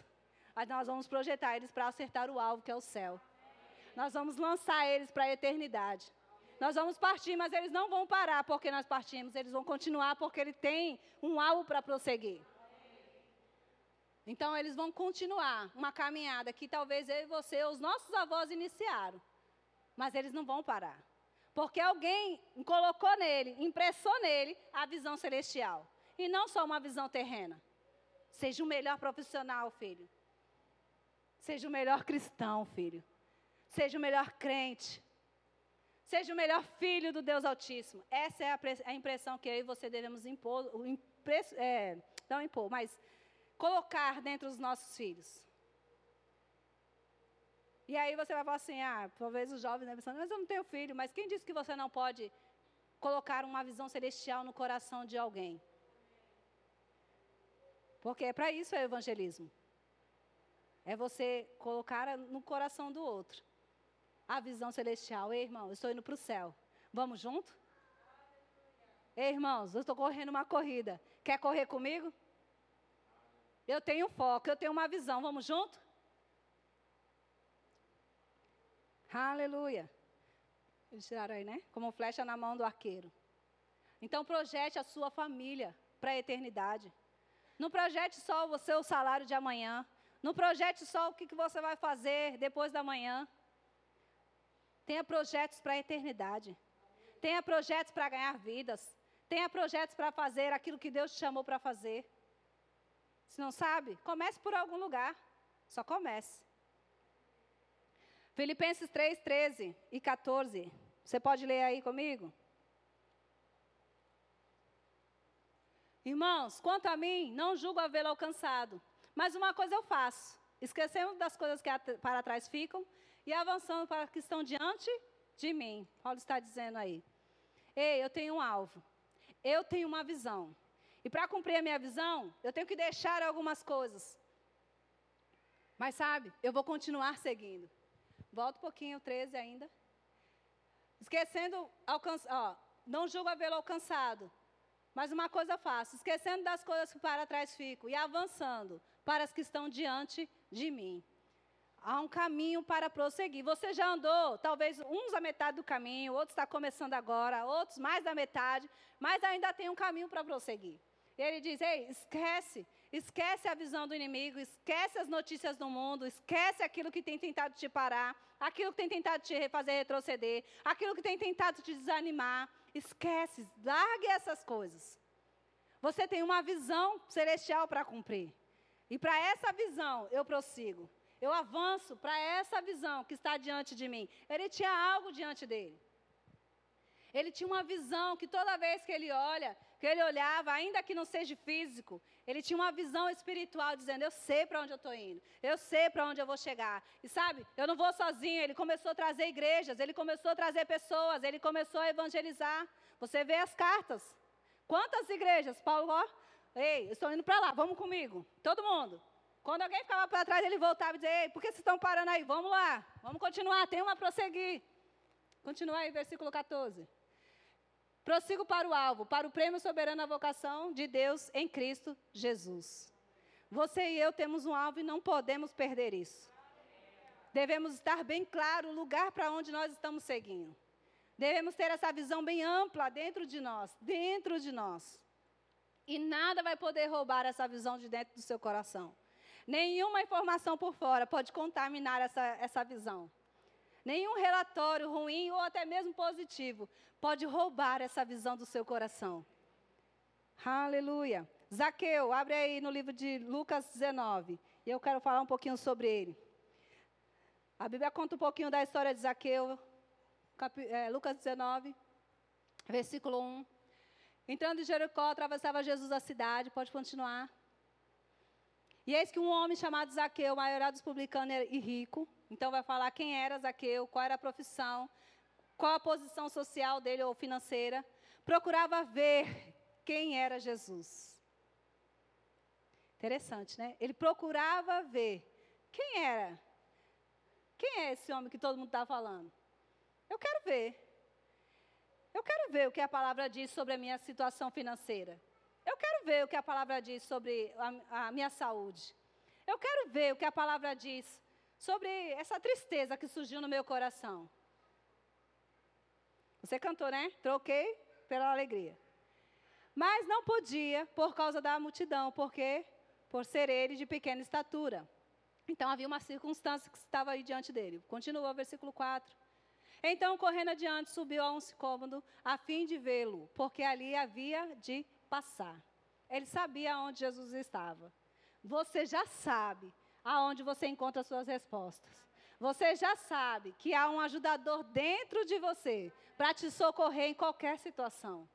A: Mas nós vamos projetar eles para acertar o alvo, que é o céu. Nós vamos lançar eles para a eternidade. Nós vamos partir, mas eles não vão parar porque nós partimos. Eles vão continuar porque ele tem um alvo para prosseguir. Então, eles vão continuar uma caminhada que talvez eu e você, os nossos avós, iniciaram. Mas eles não vão parar. Porque alguém colocou nele, impressou nele a visão celestial. E não só uma visão terrena. Seja o melhor profissional, filho. Seja o melhor cristão, filho. Seja o melhor crente. Seja o melhor filho do Deus Altíssimo. Essa é a, impressão que eu e você devemos impor, é, não impor, mas colocar dentro dos nossos filhos. E aí você vai falar assim, ah, talvez os jovens, né, pensando, mas eu não tenho filho, mas quem disse que você não pode colocar uma visão celestial no coração de alguém? Porque é para isso é o evangelismo. É você colocar no coração do outro a visão celestial. Ei, irmão, eu estou indo para o céu. Vamos junto? Ei, irmãos, eu estou correndo uma corrida. Quer correr comigo? Eu tenho foco, eu tenho uma visão. Vamos junto? Aleluia. Eles tiraram aí, né? Como flecha na mão do arqueiro. Então projete a sua família para a eternidade. Não projete só o seu salário de amanhã. Não projete só o que, que você vai fazer depois da manhã. Tenha projetos para a eternidade. Tenha projetos para ganhar vidas. Tenha projetos para fazer aquilo que Deus te chamou para fazer. Se não sabe, comece por algum lugar. Só comece. Filipenses 3, 13 e 14. Você pode ler aí comigo? Irmãos, quanto a mim, não julgo havê-lo alcançado. Mas uma coisa eu faço: esquecendo das coisas que para trás ficam e avançando para as que estão diante de mim. Paulo está dizendo aí. Ei, eu tenho um alvo. Eu tenho uma visão. E para cumprir a minha visão, eu tenho que deixar algumas coisas. Mas sabe, eu vou continuar seguindo. Volta um pouquinho, 13 ainda. Esquecendo, alcança, ó, não julgo havê-lo alcançado, Mas uma coisa faço, esquecendo das coisas que para trás fico e avançando para as que estão diante de mim. Há um caminho para prosseguir. Você já andou, talvez uns a metade do caminho, outros está começando agora, outros mais da metade, mas ainda tem um caminho para prosseguir. E ele diz: Ei, esquece, esquece a visão do inimigo, esquece as notícias do mundo, esquece aquilo que tem tentado te parar, aquilo que tem tentado te fazer retroceder, aquilo que tem tentado te desanimar. Esquece, largue essas coisas. Você tem uma visão celestial para cumprir. E para essa visão eu prossigo. Eu avanço para essa visão que está diante de mim. Ele tinha algo diante dele. Ele tinha uma visão que toda vez que ele olha, que ele olhava, ainda que não seja físico, ele tinha uma visão espiritual dizendo: Eu sei para onde eu estou indo, eu sei para onde eu vou chegar. E sabe, eu não vou sozinho. Ele começou a trazer igrejas, ele começou a trazer pessoas, ele começou a evangelizar. Você vê as cartas. Quantas igrejas? Paulo, ó, ei, estou indo para lá, vamos comigo. Todo mundo. Quando alguém ficava para trás, ele voltava e dizia: Ei, por que vocês estão parando aí? Vamos lá, vamos continuar, tem uma a prosseguir. Continua aí, versículo 14. Prossigo para o alvo, para o prêmio soberano da vocação de Deus em Cristo Jesus. Você e eu temos um alvo e não podemos perder isso. Devemos estar bem claro o lugar para onde nós estamos seguindo. Devemos ter essa visão bem ampla dentro de nós, dentro de nós. E nada vai poder roubar essa visão de dentro do seu coração. Nenhuma informação por fora pode contaminar essa, essa visão. Nenhum relatório ruim ou até mesmo positivo pode roubar essa visão do seu coração. Aleluia. Zaqueu, abre aí no livro de Lucas 19. E eu quero falar um pouquinho sobre ele. A Bíblia conta um pouquinho da história de Zaqueu, é, Lucas 19, versículo 1. Entrando em Jericó, atravessava Jesus a cidade. Pode continuar. E eis que um homem chamado Zaqueu, maioral dos publicanos e rico, então vai falar quem era Zaqueu, qual era a profissão, qual a posição social dele ou financeira, procurava ver quem era Jesus. Interessante, né? Ele procurava ver quem era. Quem é esse homem que todo mundo está falando? Eu quero ver. Eu quero ver o que a palavra diz sobre a minha situação financeira. Eu quero ver o que a palavra diz sobre a, a minha saúde. Eu quero ver o que a palavra diz sobre essa tristeza que surgiu no meu coração. Você cantou, né? Troquei pela alegria. Mas não podia por causa da multidão, porque por ser ele de pequena estatura. Então havia uma circunstância que estava aí diante dele. Continua o versículo 4. Então, correndo adiante, subiu a um cômodo a fim de vê-lo, porque ali havia de passar. Ele sabia onde Jesus estava. Você já sabe aonde você encontra suas respostas. Você já sabe que há um ajudador dentro de você para te socorrer em qualquer situação.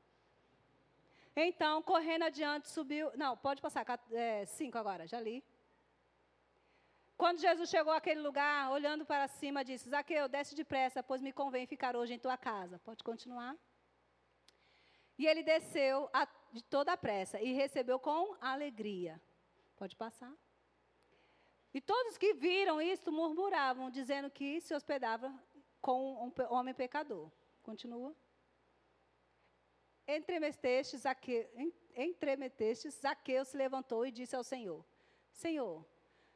A: Então, correndo adiante, subiu. Não, pode passar. É, cinco agora, já li. Quando Jesus chegou àquele lugar, olhando para cima, disse: Zaqueu, desce depressa, pois me convém ficar hoje em tua casa. Pode continuar. E ele desceu a, de toda a pressa e recebeu com alegria. Pode passar. E todos que viram isto murmuravam, dizendo que se hospedava com um homem pecador. Continua. Entremetestes, Zaqueu, Zaqueu se levantou e disse ao Senhor: Senhor,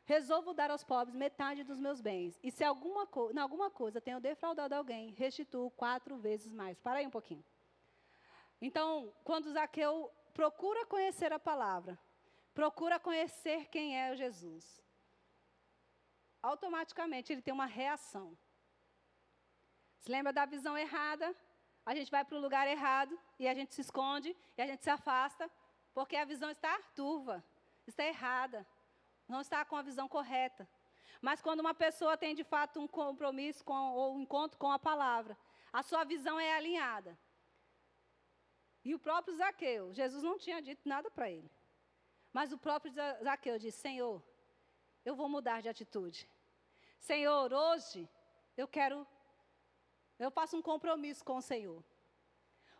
A: resolvo dar aos pobres metade dos meus bens. E se alguma, em alguma coisa tenho defraudado alguém, restituo quatro vezes mais. Para aí um pouquinho. Então, quando Zaqueu procura conhecer a palavra, procura conhecer quem é Jesus, automaticamente ele tem uma reação. Se lembra da visão errada? A gente vai para o lugar errado e a gente se esconde e a gente se afasta, porque a visão está turva, está errada, não está com a visão correta. Mas quando uma pessoa tem de fato um compromisso com, ou um encontro com a palavra, a sua visão é alinhada. E o próprio Zaqueu, Jesus não tinha dito nada para ele. Mas o próprio Zaqueu disse: Senhor, eu vou mudar de atitude. Senhor, hoje eu quero, eu faço um compromisso com o Senhor.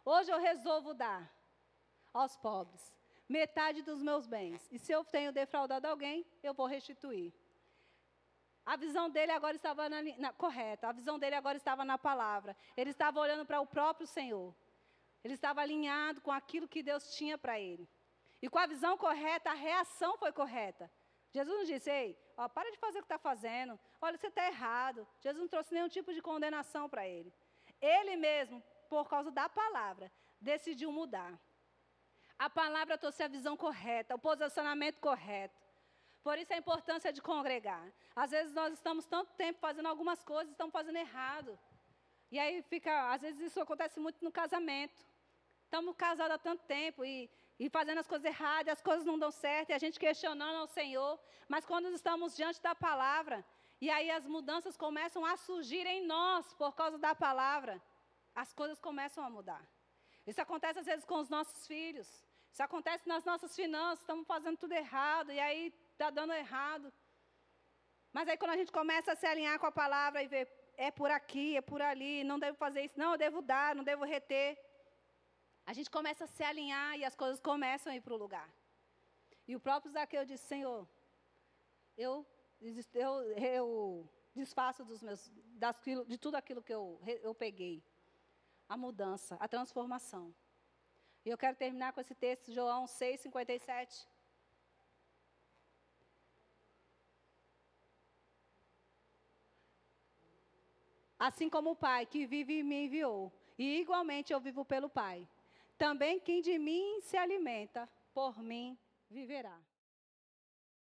A: Hoje eu resolvo dar aos pobres metade dos meus bens. E se eu tenho defraudado alguém, eu vou restituir. A visão dele agora estava na, na, correta, a visão dele agora estava na palavra. Ele estava olhando para o próprio Senhor. Ele estava alinhado com aquilo que Deus tinha para ele. E com a visão correta, a reação foi correta. Jesus não disse, ei, ó, para de fazer o que está fazendo. Olha, você está errado. Jesus não trouxe nenhum tipo de condenação para ele. Ele mesmo, por causa da palavra, decidiu mudar. A palavra trouxe a visão correta, o posicionamento correto. Por isso a importância de congregar. Às vezes nós estamos tanto tempo fazendo algumas coisas, estamos fazendo errado. E aí fica, às vezes isso acontece muito no casamento. Estamos casados há tanto tempo e, e fazendo as coisas erradas, as coisas não dão certo, e a gente questionando ao Senhor. Mas quando estamos diante da palavra, e aí as mudanças começam a surgir em nós por causa da palavra, as coisas começam a mudar. Isso acontece às vezes com os nossos filhos. Isso acontece nas nossas finanças, estamos fazendo tudo errado, e aí está dando errado. Mas aí quando a gente começa a se alinhar com a palavra e ver, é por aqui, é por ali, não devo fazer isso, não, eu devo dar, não devo reter. A gente começa a se alinhar e as coisas começam a ir para o lugar. E o próprio Zaqueu disse, Senhor, eu, eu, eu desfaço dos meus, de tudo aquilo que eu, eu peguei. A mudança, a transformação. E eu quero terminar com esse texto, João 6, 57. Assim como o Pai que vive me enviou, e igualmente eu vivo pelo Pai. Também quem de mim se alimenta, por mim viverá.